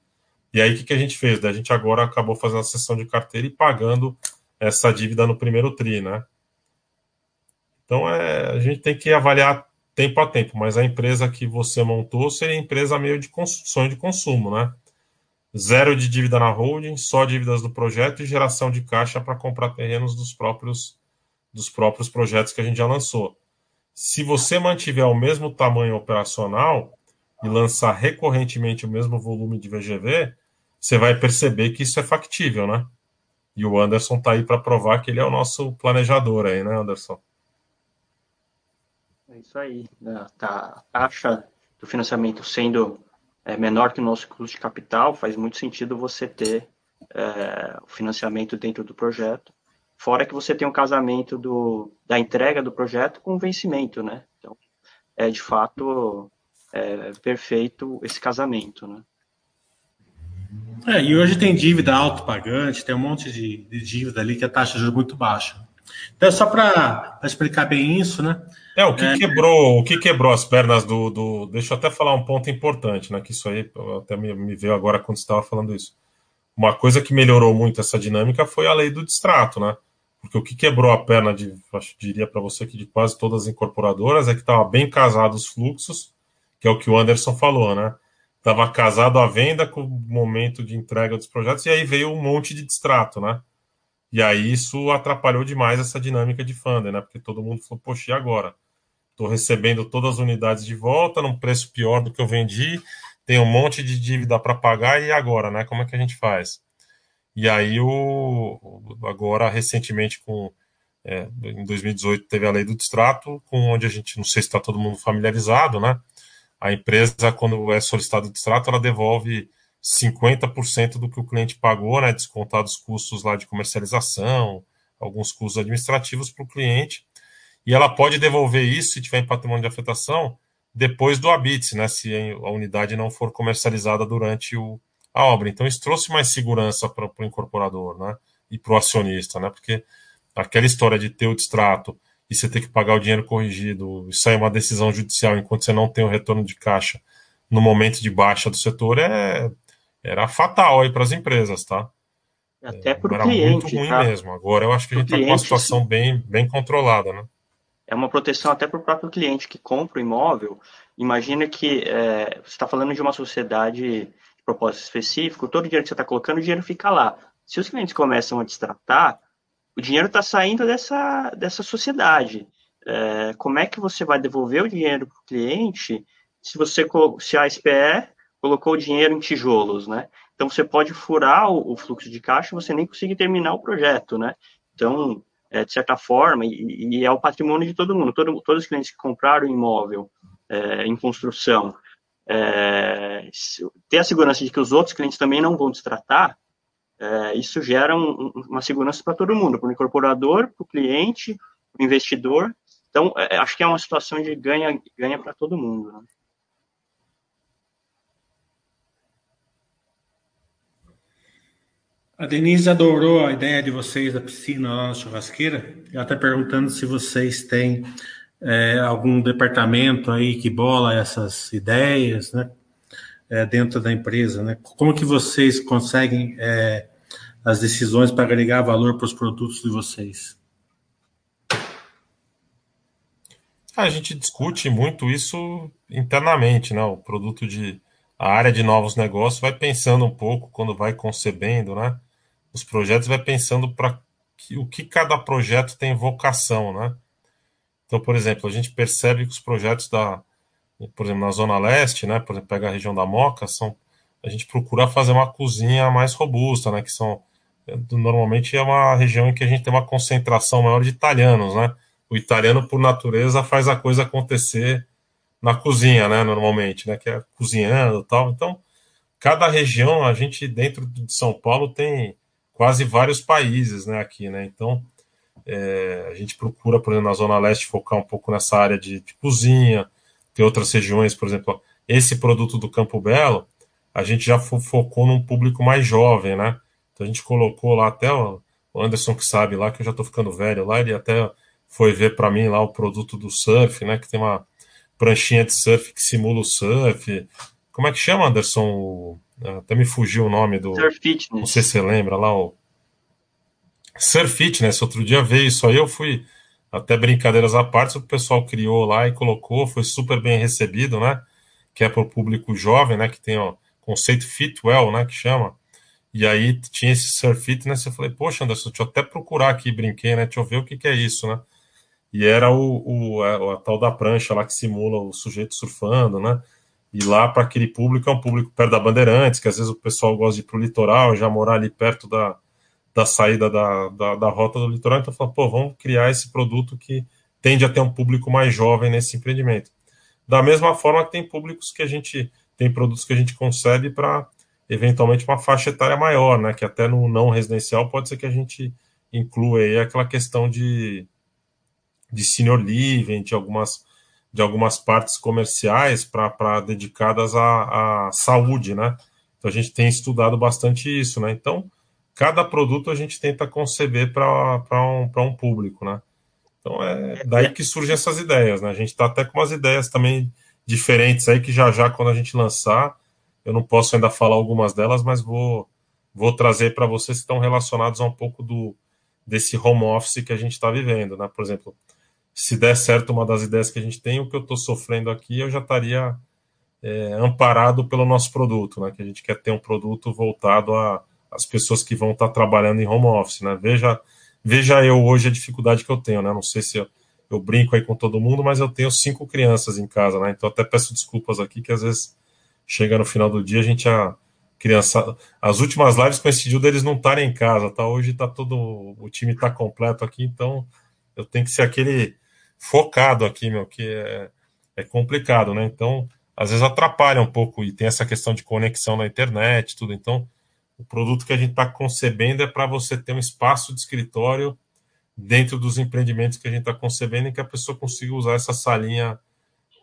E aí, o que, que a gente fez? Daí a gente agora acabou fazendo a sessão de carteira e pagando essa dívida no primeiro TRI, né? Então, é, a gente tem que avaliar tempo a tempo, mas a empresa que você montou seria empresa meio de sonho de consumo, né? Zero de dívida na holding, só dívidas do projeto e geração de caixa para comprar terrenos dos próprios, dos próprios projetos que a gente já lançou. Se você mantiver o mesmo tamanho operacional e lançar recorrentemente o mesmo volume de VGV, você vai perceber que isso é factível, né? E o Anderson está aí para provar que ele é o nosso planejador aí, né, Anderson? É isso aí. Né? Tá, a taxa do financiamento sendo é, menor que o nosso custo de capital, faz muito sentido você ter é, o financiamento dentro do projeto. Fora que você tem um casamento do, da entrega do projeto com o vencimento, né? Então, é de fato é, perfeito esse casamento, né? É, e hoje tem dívida autopagante, tem um monte de, de dívida ali que a taxa de juros é muito baixa. Então, só para explicar bem isso, né? É, o que é... quebrou, o que quebrou as pernas do, do, Deixa eu até falar um ponto importante, né? Que isso aí até me, me veio agora quando você estava falando isso. Uma coisa que melhorou muito essa dinâmica foi a lei do distrato, né? Porque o que quebrou a perna de, acho, diria para você que de quase todas as incorporadoras é que estava bem casado os fluxos, que é o que o Anderson falou, né? Estava casado a venda com o momento de entrega dos projetos, e aí veio um monte de distrato, né? E aí isso atrapalhou demais essa dinâmica de funder, né? Porque todo mundo falou, poxa, e agora? Estou recebendo todas as unidades de volta num preço pior do que eu vendi, tem um monte de dívida para pagar, e agora, né? Como é que a gente faz? E aí, o, agora, recentemente, com é, em 2018, teve a lei do distrato, com onde a gente, não sei se está todo mundo familiarizado, né? A empresa, quando é solicitado o distrato, ela devolve 50% do que o cliente pagou, né, descontados os custos lá de comercialização, alguns custos administrativos para o cliente, e ela pode devolver isso, se tiver em patrimônio de afetação, depois do habite, né, se a unidade não for comercializada durante o, a obra. Então, isso trouxe mais segurança para o incorporador né, e para o acionista, né, porque aquela história de ter o distrato e você ter que pagar o dinheiro corrigido, isso aí é uma decisão judicial enquanto você não tem o retorno de caixa no momento de baixa do setor, é era fatal aí para as empresas, tá? Até para o cliente. muito ruim tá? mesmo. Agora eu acho que a gente está com uma situação sim. bem, bem controlada, né? É uma proteção até para o próprio cliente que compra o imóvel. Imagina que é, você está falando de uma sociedade de propósito específico, todo o dinheiro que você está colocando, o dinheiro fica lá. Se os clientes começam a destratar, o dinheiro está saindo dessa, dessa sociedade. É, como é que você vai devolver o dinheiro para o cliente se você se a SPE colocou o dinheiro em tijolos, né? Então você pode furar o, o fluxo de caixa você nem conseguir terminar o projeto, né? Então, é, de certa forma, e, e, é o patrimônio de todo mundo, todo, todos os clientes que compraram imóvel é, em construção, é, ter a segurança de que os outros clientes também não vão destratar, é, isso gera um, uma segurança para todo mundo, para o incorporador, para o cliente, para o investidor. Então, é, acho que é uma situação de ganha, ganha para todo mundo. Né? A Denise adorou a ideia de vocês da piscina lá na churrasqueira. Ela está perguntando se vocês têm é, algum departamento aí que bola essas ideias, né? É, dentro da empresa, né? Como que vocês conseguem é, as decisões para agregar valor para os produtos de vocês? A gente discute muito isso internamente, né? O produto de a área de novos negócios vai pensando um pouco quando vai concebendo, né? Os projetos vai pensando para o que cada projeto tem vocação, né? Então, por exemplo, a gente percebe que os projetos da, por exemplo, na Zona Leste, né? Por exemplo, pega a região da Moca, são a gente procura fazer uma cozinha mais robusta, né? Que são normalmente é uma região em que a gente tem uma concentração maior de italianos, né? O italiano, por natureza, faz a coisa acontecer na cozinha, né? Normalmente, né? Que é cozinhando tal. Então, cada região, a gente dentro de São Paulo tem quase vários países, né? Aqui, né? Então, é, a gente procura, por exemplo, na Zona Leste, focar um pouco nessa área de, de cozinha. Tem outras regiões, por exemplo, esse produto do Campo Belo, a gente já fo focou num público mais jovem, né? A gente colocou lá até o Anderson que sabe lá, que eu já tô ficando velho lá, ele até foi ver para mim lá o produto do surf, né? Que tem uma pranchinha de surf que simula o surf. Como é que chama, Anderson? Até me fugiu o nome do. Surf Fitness. Não sei se você lembra lá o. Surf Fitness, outro dia veio isso aí, eu fui até brincadeiras à parte, o pessoal criou lá e colocou, foi super bem recebido, né? Que é para o público jovem, né? Que tem o conceito Fitwell, né? Que chama. E aí tinha esse Surf Fitness, eu falei, poxa, Anderson, deixa eu até procurar aqui, brinquei, né? Deixa eu ver o que, que é isso, né? E era o, o a, a, tal da prancha lá que simula o sujeito surfando, né? E lá para aquele público é um público perto da Bandeirantes, que às vezes o pessoal gosta de ir para o litoral, já morar ali perto da, da saída da, da, da rota do litoral. Então, fala, pô, vamos criar esse produto que tende a ter um público mais jovem nesse empreendimento. Da mesma forma que tem públicos que a gente tem produtos que a gente concebe para eventualmente uma faixa etária maior, né? Que até no não residencial pode ser que a gente inclua aí aquela questão de de senior living, de algumas, de algumas partes comerciais para dedicadas à, à saúde, né? Então a gente tem estudado bastante isso, né? Então, cada produto a gente tenta conceber para um, um público, né? Então é daí que surgem essas ideias, né? A gente está até com umas ideias também diferentes aí que já já quando a gente lançar, eu não posso ainda falar algumas delas, mas vou vou trazer para vocês que estão relacionados a um pouco do desse home office que a gente está vivendo, né? Por exemplo, se der certo uma das ideias que a gente tem, o que eu estou sofrendo aqui, eu já estaria é, amparado pelo nosso produto, né? Que a gente quer ter um produto voltado às pessoas que vão estar tá trabalhando em home office, né? Veja, veja eu hoje a dificuldade que eu tenho, né? Não sei se eu, eu brinco aí com todo mundo, mas eu tenho cinco crianças em casa, né? Então até peço desculpas aqui que às vezes chega no final do dia a gente a criança, as últimas lives coincidiu deles não estarem em casa, tá? Hoje tá todo o time tá completo aqui, então eu tenho que ser aquele focado aqui, meu, que é, é complicado, né? Então, às vezes atrapalha um pouco e tem essa questão de conexão na internet, tudo. Então, o produto que a gente está concebendo é para você ter um espaço de escritório dentro dos empreendimentos que a gente está concebendo e que a pessoa consiga usar essa salinha.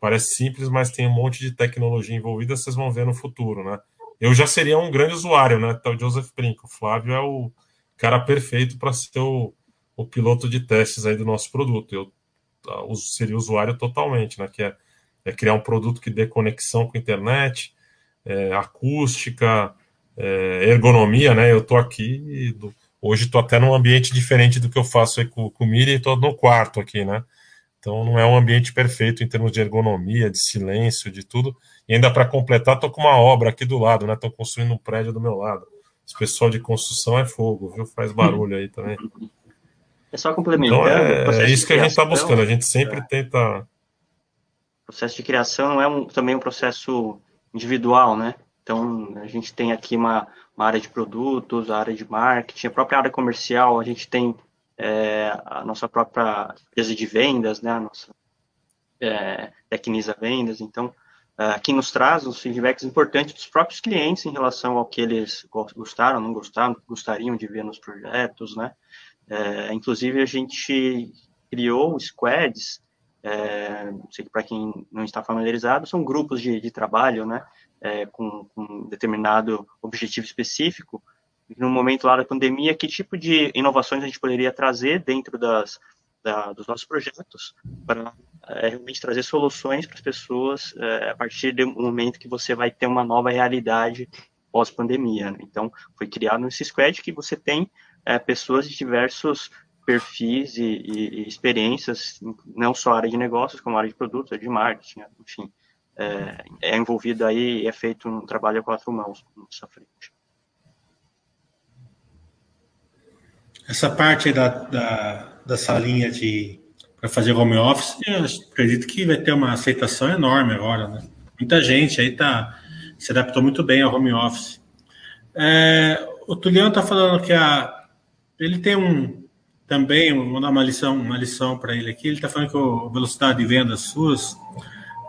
Parece simples, mas tem um monte de tecnologia envolvida, vocês vão ver no futuro, né? Eu já seria um grande usuário, né? Então, o Joseph Brinco. O Flávio é o cara perfeito para ser o, o piloto de testes aí do nosso produto. Eu seria usuário totalmente, né? Que é, é criar um produto que dê conexão com a internet, é, acústica, é, ergonomia, né? Eu estou aqui, do, hoje estou até num ambiente diferente do que eu faço aí com, com o Miri, estou no quarto aqui, né? Então não é um ambiente perfeito em termos de ergonomia, de silêncio, de tudo. E ainda para completar, estou com uma obra aqui do lado, né? Estou construindo um prédio do meu lado. Esse pessoal de construção é fogo, viu? Faz barulho aí também. É só complementando. Então é, é isso que a gente está buscando. A gente sempre é. tenta. O processo de criação é um, também um processo individual, né? Então, a gente tem aqui uma, uma, área de produtos, a área de marketing, a própria área comercial, a gente tem é, a nossa própria empresa de vendas, né? A nossa é, Tecnisa Vendas. Então, é, aqui nos traz os feedbacks importantes dos próprios clientes em relação ao que eles gostaram, não gostaram, gostariam de ver nos projetos, né? É, inclusive, a gente criou squads, é, sei que para quem não está familiarizado, são grupos de, de trabalho, né, é, com, com, determinado objetivo específico, no momento lá da pandemia, que tipo de inovações a gente poderia trazer dentro das, da, dos nossos projetos para é, realmente trazer soluções para as pessoas é, a partir do momento que você vai ter uma nova realidade pós-pandemia. Né? Então, foi criado esse squad que você tem é, pessoas de diversos perfis e, e, e, experiências, não só área de negócios, como área de produtos, de marketing, enfim. É, é envolvido aí e é feito um trabalho a quatro mãos nessa frente. Essa parte da, da, da salinha de para fazer home office, eu acredito que vai ter uma aceitação enorme agora, né? Muita gente aí tá, se adaptou muito bem ao home office. É, o Tuliano está falando que a, ele tem um também, vou dar uma lição, uma lição para ele aqui. Ele está falando que a velocidade de vendas suas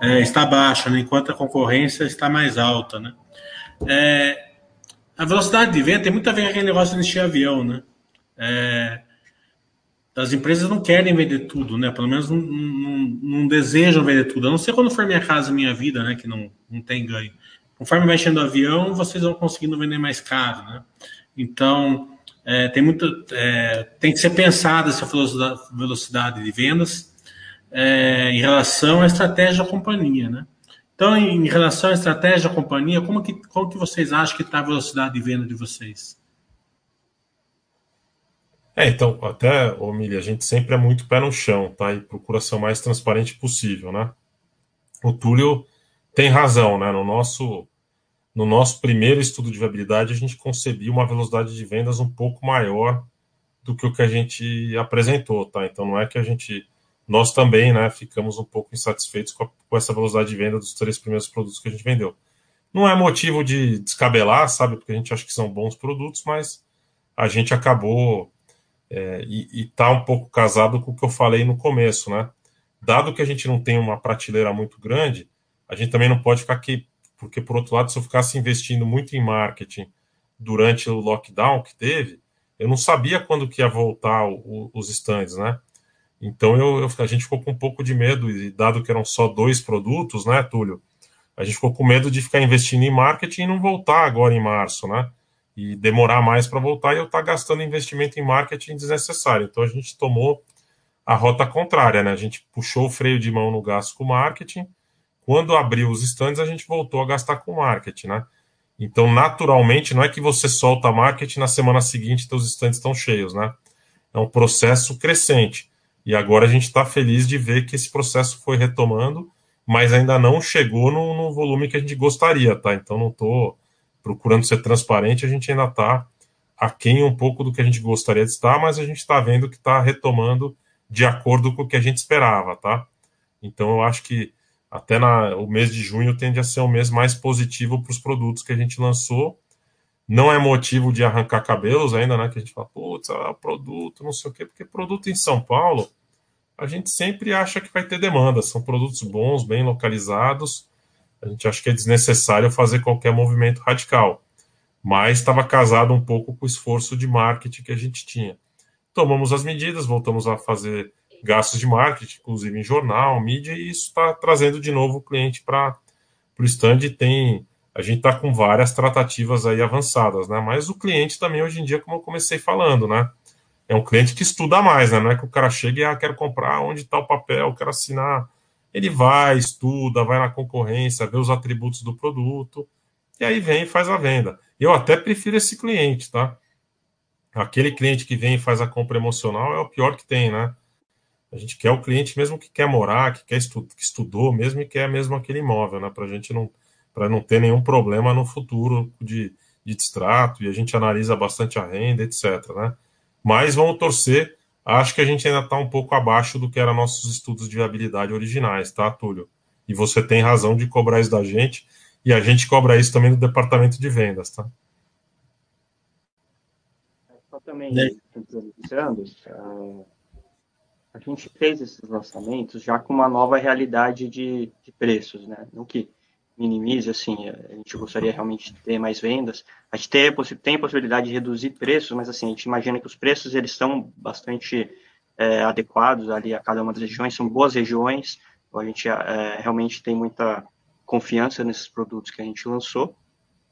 é, está baixa, né, enquanto a concorrência está mais alta, né? É, a velocidade de venda tem muito a ver com aquele negócio de encher avião, né? É, as empresas não querem vender tudo, né? Pelo menos não, não, não, desejam vender tudo. A não ser quando for minha casa, minha vida, né? Que não, não tem ganho. Conforme vai enchendo o avião, vocês vão conseguindo vender mais caro, né? Então, é, tem muito, é, tem que ser pensada essa velocidade de vendas é, em relação à estratégia da companhia, né? Então, em, relação à estratégia da companhia, como que, como que vocês acham que está a velocidade de venda de vocês? É, então, até, ô Mili, a gente sempre é muito pé no chão, tá? E procura ser o mais transparente possível, né? O Túlio tem razão, né? No nosso, no nosso primeiro estudo de viabilidade, a gente concebia uma velocidade de vendas um pouco maior do que o que a gente apresentou, tá? Então, não é que a gente... Nós também, né, ficamos um pouco insatisfeitos com, a, com essa velocidade de venda dos três primeiros produtos que a gente vendeu. Não é motivo de descabelar, sabe? Porque a gente acha que são bons produtos, mas a gente acabou é, e está um pouco casado com o que eu falei no começo, né? Dado que a gente não tem uma prateleira muito grande, a gente também não pode ficar aqui, porque por outro lado, se eu ficasse investindo muito em marketing durante o lockdown que teve, eu não sabia quando que ia voltar o, o, os stands, né? Então eu, eu, a gente ficou com um pouco de medo, e dado que eram só dois produtos, né, Túlio? A gente ficou com medo de ficar investindo em marketing e não voltar agora em março, né? E demorar mais para voltar e eu estar tá gastando investimento em marketing desnecessário. Então a gente tomou a rota contrária, né? A gente puxou o freio de mão no gasto com marketing. Quando abriu os stands, a gente voltou a gastar com marketing, né? Então, naturalmente, não é que você solta marketing na semana seguinte teus stands estão cheios, né? É um processo crescente. E agora a gente está feliz de ver que esse processo foi retomando, mas ainda não chegou no, no volume que a gente gostaria, tá? Então não estou procurando ser transparente, a gente ainda está aquém um pouco do que a gente gostaria de estar, mas a gente está vendo que está retomando de acordo com o que a gente esperava, tá? Então eu acho que até na, o mês de junho tende a ser um mês mais positivo para os produtos que a gente lançou. Não é motivo de arrancar cabelos ainda, né? Que a gente fala, putz, ah, produto, não sei o quê, porque produto em São Paulo a gente sempre acha que vai ter demanda. São produtos bons, bem localizados a gente acha que é desnecessário fazer qualquer movimento radical. Mas estava casado um pouco com o esforço de marketing que a gente tinha. Tomamos as medidas, voltamos a fazer gastos de marketing, inclusive em jornal, mídia, e isso está trazendo de novo o cliente para o stand. Tem, a gente está com várias tratativas aí avançadas, né? Mas o cliente também, hoje em dia, como eu comecei falando, né? É um cliente que estuda mais, né? Não é que o cara chega e ah, quero comprar onde está o papel, quero assinar ele vai, estuda, vai na concorrência, vê os atributos do produto, e aí vem e faz a venda. Eu até prefiro esse cliente, tá? Aquele cliente que vem e faz a compra emocional é o pior que tem, né? A gente quer o cliente mesmo que quer morar, que quer estu que estudou, mesmo e quer mesmo aquele imóvel, né? Para a gente não, para não ter nenhum problema no futuro de, de distrato, e a gente analisa bastante a renda, etc. Né? Mas vamos torcer acho que a gente ainda está um pouco abaixo do que eram nossos estudos de viabilidade originais, tá, Túlio? E você tem razão de cobrar isso da gente, e a gente cobra isso também do departamento de vendas, tá? Só também, né? uh, a gente fez esses lançamentos já com uma nova realidade de, de preços, né? Não que minimize, assim, a gente gostaria realmente de ter mais vendas. A gente tem, tem possibilidade de reduzir preços, mas assim, a gente imagina que os preços eles são bastante é, adequados ali a cada uma das regiões, são boas regiões, então a gente é, realmente tem muita confiança nesses produtos que a gente lançou,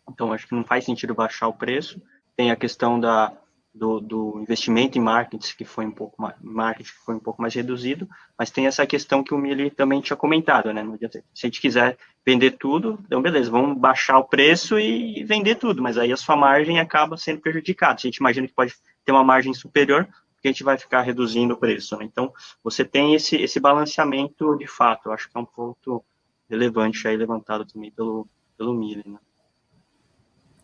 então acho que não faz sentido baixar o preço. tem a questão da, do, do, investimento em marketing que foi um pouco mais, marketing que foi um pouco mais reduzido, mas tem essa questão que o Mili também tinha comentado, né? Se a gente quiser vender tudo, então beleza, vamos baixar o preço e vender tudo, mas aí a sua margem acaba sendo prejudicada. A gente imagina que pode ter uma margem superior, porque a gente vai ficar reduzindo o preço. Né? Então, você tem esse, esse balanceamento de fato, eu acho que é um ponto relevante aí levantado também pelo, pelo Mili, né?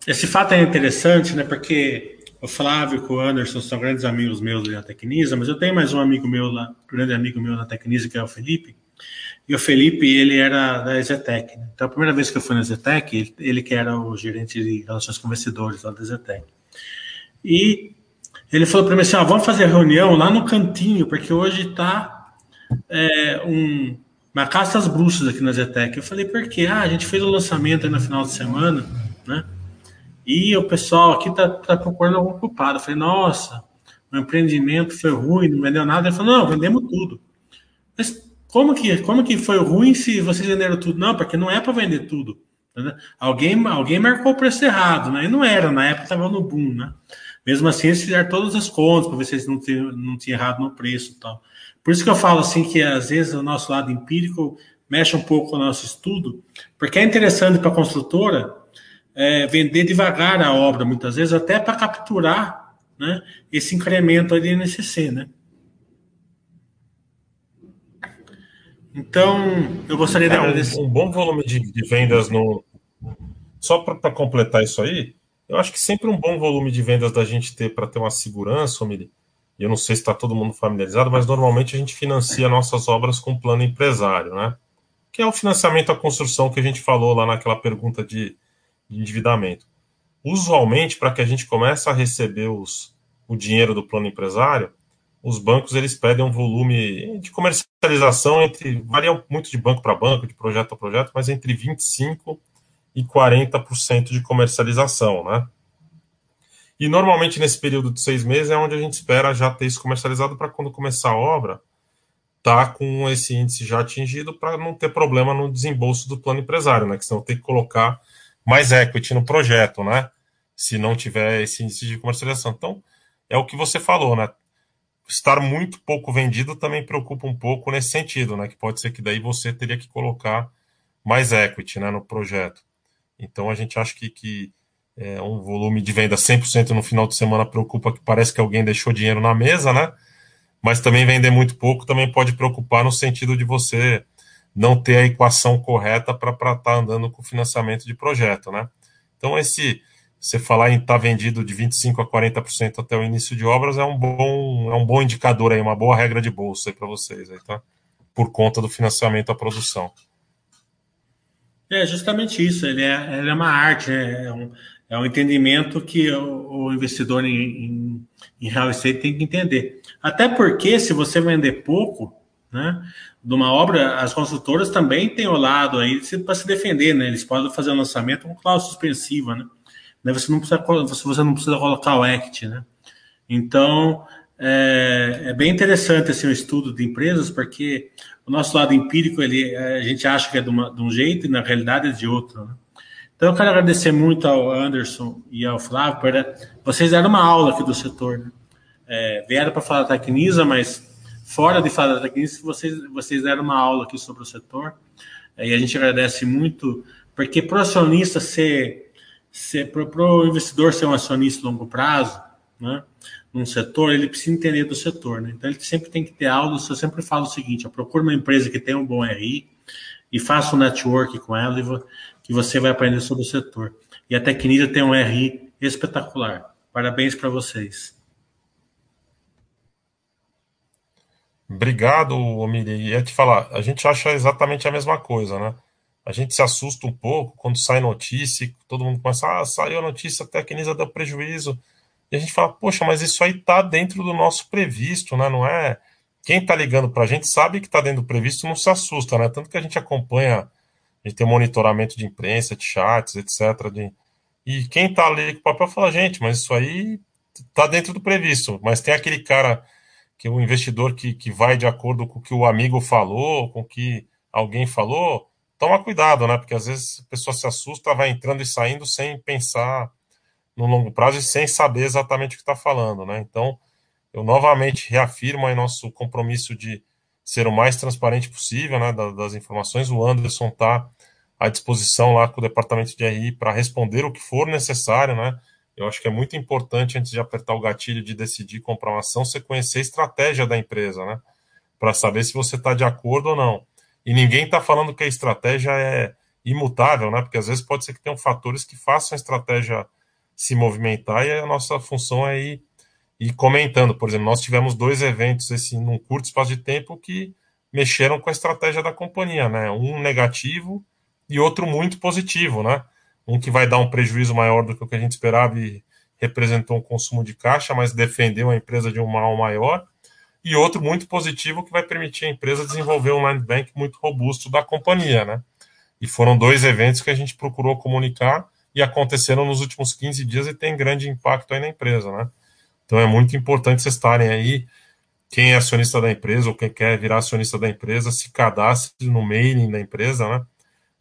Esse fato é interessante, né? Porque o Flávio e o Anderson são grandes amigos meus na Tecnisa, mas eu tenho mais um amigo meu lá, grande amigo meu na Tecnisa, que é o Felipe. E o Felipe, ele era da Zetec. Né? Então, a primeira vez que eu fui na Zetec, ele, ele que era o gerente de relações com investidores lá da Zetec. E ele falou para mim assim: ó, vamos fazer reunião lá no cantinho, porque hoje está é, um, uma caça às bruxas aqui na Zetec. Eu falei, por quê? Ah, a gente fez o lançamento aí no final de semana, né? E o pessoal aqui tá, tá procurando algum culpado. Eu falei, nossa, o empreendimento foi ruim, não vendeu nada. Ele falou, não, vendemos tudo. Mas como que, como que foi ruim se vocês venderam tudo? Não, porque não é para vender tudo. Né? Alguém, alguém marcou o preço errado, né? E não era, na época estava no boom, né? Mesmo assim, eles fizeram todas as contas para ver se eles não tinham, não tinham errado no preço e tal. Por isso que eu falo assim que às vezes o nosso lado empírico mexe um pouco com o nosso estudo, porque é interessante para a construtora é, vender devagar a obra, muitas vezes, até para capturar né, esse incremento ali NCC, né? Então, eu gostaria de é, agradecer. Um, um, bom volume de, de vendas no. Só para completar isso aí, eu acho que sempre um bom volume de vendas da gente ter para ter uma segurança, Miri. E eu não sei se está todo mundo familiarizado, mas normalmente a gente financia nossas obras com plano empresário, né? Que é o financiamento à construção que a gente falou lá naquela pergunta de de endividamento. Usualmente, para que a gente comece a receber os, o dinheiro do plano empresário, os bancos eles pedem um volume de comercialização entre varia muito de banco para banco, de projeto a projeto, mas entre 25 e 40% de comercialização, né? E normalmente nesse período de seis meses é onde a gente espera já ter isso comercializado para quando começar a obra, tá com esse índice já atingido para não ter problema no desembolso do plano empresário, né? Que senão tem que colocar mais equity no projeto, né? Se não tiver esse índice de comercialização. Então, é o que você falou, né? Estar muito pouco vendido também preocupa um pouco nesse sentido, né? Que pode ser que daí você teria que colocar mais equity né, no projeto. Então, a gente acha que, que é, um volume de venda 100% no final de semana preocupa que parece que alguém deixou dinheiro na mesa, né? Mas também vender muito pouco também pode preocupar no sentido de você não ter a equação correta para estar tá andando com financiamento de projeto, né? Então, esse você falar em estar tá vendido de 25% a 40% até o início de obras é um bom, é um bom indicador aí, uma boa regra de bolsa para vocês aí, tá? Por conta do financiamento à produção. É justamente isso, ele é, ele é uma arte, é, é um, é um entendimento que o, o investidor em, em, em real estate tem que entender. Até porque, se você vender pouco, né? De uma obra, as construtoras também têm o lado aí para se defender, né? Eles podem fazer o lançamento com cláusula suspensiva, né? Você não precisa, você não precisa colocar o ACT, né? Então, é, é, bem interessante assim, o estudo de empresas, porque o nosso lado empírico, ele, a gente acha que é de, uma, de um jeito e na realidade é de outro. Né? Então, eu quero agradecer muito ao Anderson e ao Flávio, para vocês deram uma aula aqui do setor. Né? É, vieram para falar da Tecnisa, mas fora de falar da Tecnisa, vocês, vocês deram uma aula aqui sobre o setor, e a gente agradece muito, porque para o acionista ser, ser para o investidor ser um acionista a longo prazo, né, num setor, ele precisa entender do setor, né? Então ele sempre tem que ter aulas. Eu sempre falo o seguinte: procure uma empresa que tenha um bom RI e faça um network com ela, que você vai aprender sobre o setor. E a Tecnisa tem um RI espetacular. Parabéns para vocês. Obrigado, Omiri. E é te falar, a gente acha exatamente a mesma coisa, né? A gente se assusta um pouco quando sai notícia, todo mundo começa, ah, saiu a notícia, a Tecnisa deu prejuízo. E a gente fala, poxa, mas isso aí tá dentro do nosso previsto, né? Não é. Quem tá ligando pra gente sabe que tá dentro do previsto, não se assusta, né? Tanto que a gente acompanha, a gente tem monitoramento de imprensa, de chats, etc. De... E quem tá ali com o papel fala, gente, mas isso aí tá dentro do previsto. Mas tem aquele cara que o investidor que, que vai de acordo com o que o amigo falou, com o que alguém falou, toma cuidado, né? Porque às vezes a pessoa se assusta, vai entrando e saindo sem pensar no longo prazo e sem saber exatamente o que está falando, né? Então, eu novamente reafirmo aí nosso compromisso de ser o mais transparente possível, né, das, informações. O Anderson está à disposição lá com o departamento de RI para responder o que for necessário, né? Eu acho que é muito importante, antes de apertar o gatilho de decidir comprar uma ação, você conhecer a estratégia da empresa, né? Para saber se você está de acordo ou não. E ninguém está falando que a estratégia é imutável, né? Porque às vezes pode ser que tenham fatores que façam a estratégia se movimentar e a nossa função é ir, ir comentando. Por exemplo, nós tivemos dois eventos esse, num curto espaço de tempo que mexeram com a estratégia da companhia, né? Um negativo e outro muito positivo, né? Um que vai dar um prejuízo maior do que o que a gente esperava e representou um consumo de caixa, mas defendeu a empresa de um mal maior, e outro muito positivo que vai permitir a empresa desenvolver um land bank muito robusto da companhia, né? E foram dois eventos que a gente procurou comunicar e aconteceram nos últimos 15 dias e tem grande impacto aí na empresa, né? Então é muito importante vocês estarem aí, quem é acionista da empresa ou quem quer virar acionista da empresa, se cadastre no mailing da empresa, né?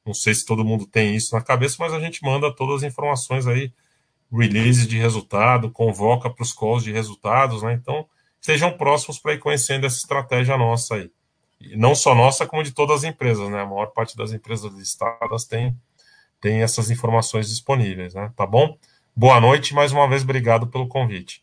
Não sei se todo mundo tem isso na cabeça, mas a gente manda todas as informações aí, release de resultado, convoca para os calls de resultados, né? Então, sejam próximos para ir conhecendo essa estratégia nossa aí. E não só nossa, como de todas as empresas, né? A maior parte das empresas listadas tem, tem essas informações disponíveis, né? Tá bom? Boa noite, mais uma vez, obrigado pelo convite.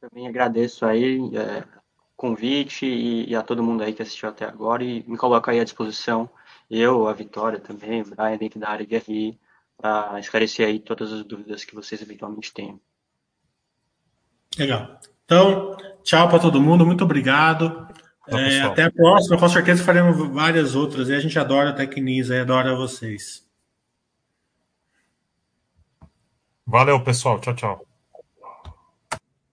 Também agradeço aí é, o convite e, e a todo mundo aí que assistiu até agora e me coloco aí à disposição eu, a Vitória também, o Brian dentro da área de RI, para esclarecer aí todas as dúvidas que vocês eventualmente tenham. Legal. Então, tchau para todo mundo, muito obrigado. é, até a próxima, com certeza faremos várias outras. E a gente adora a Tecnisa e adora vocês. Valeu, pessoal. Tchau, tchau.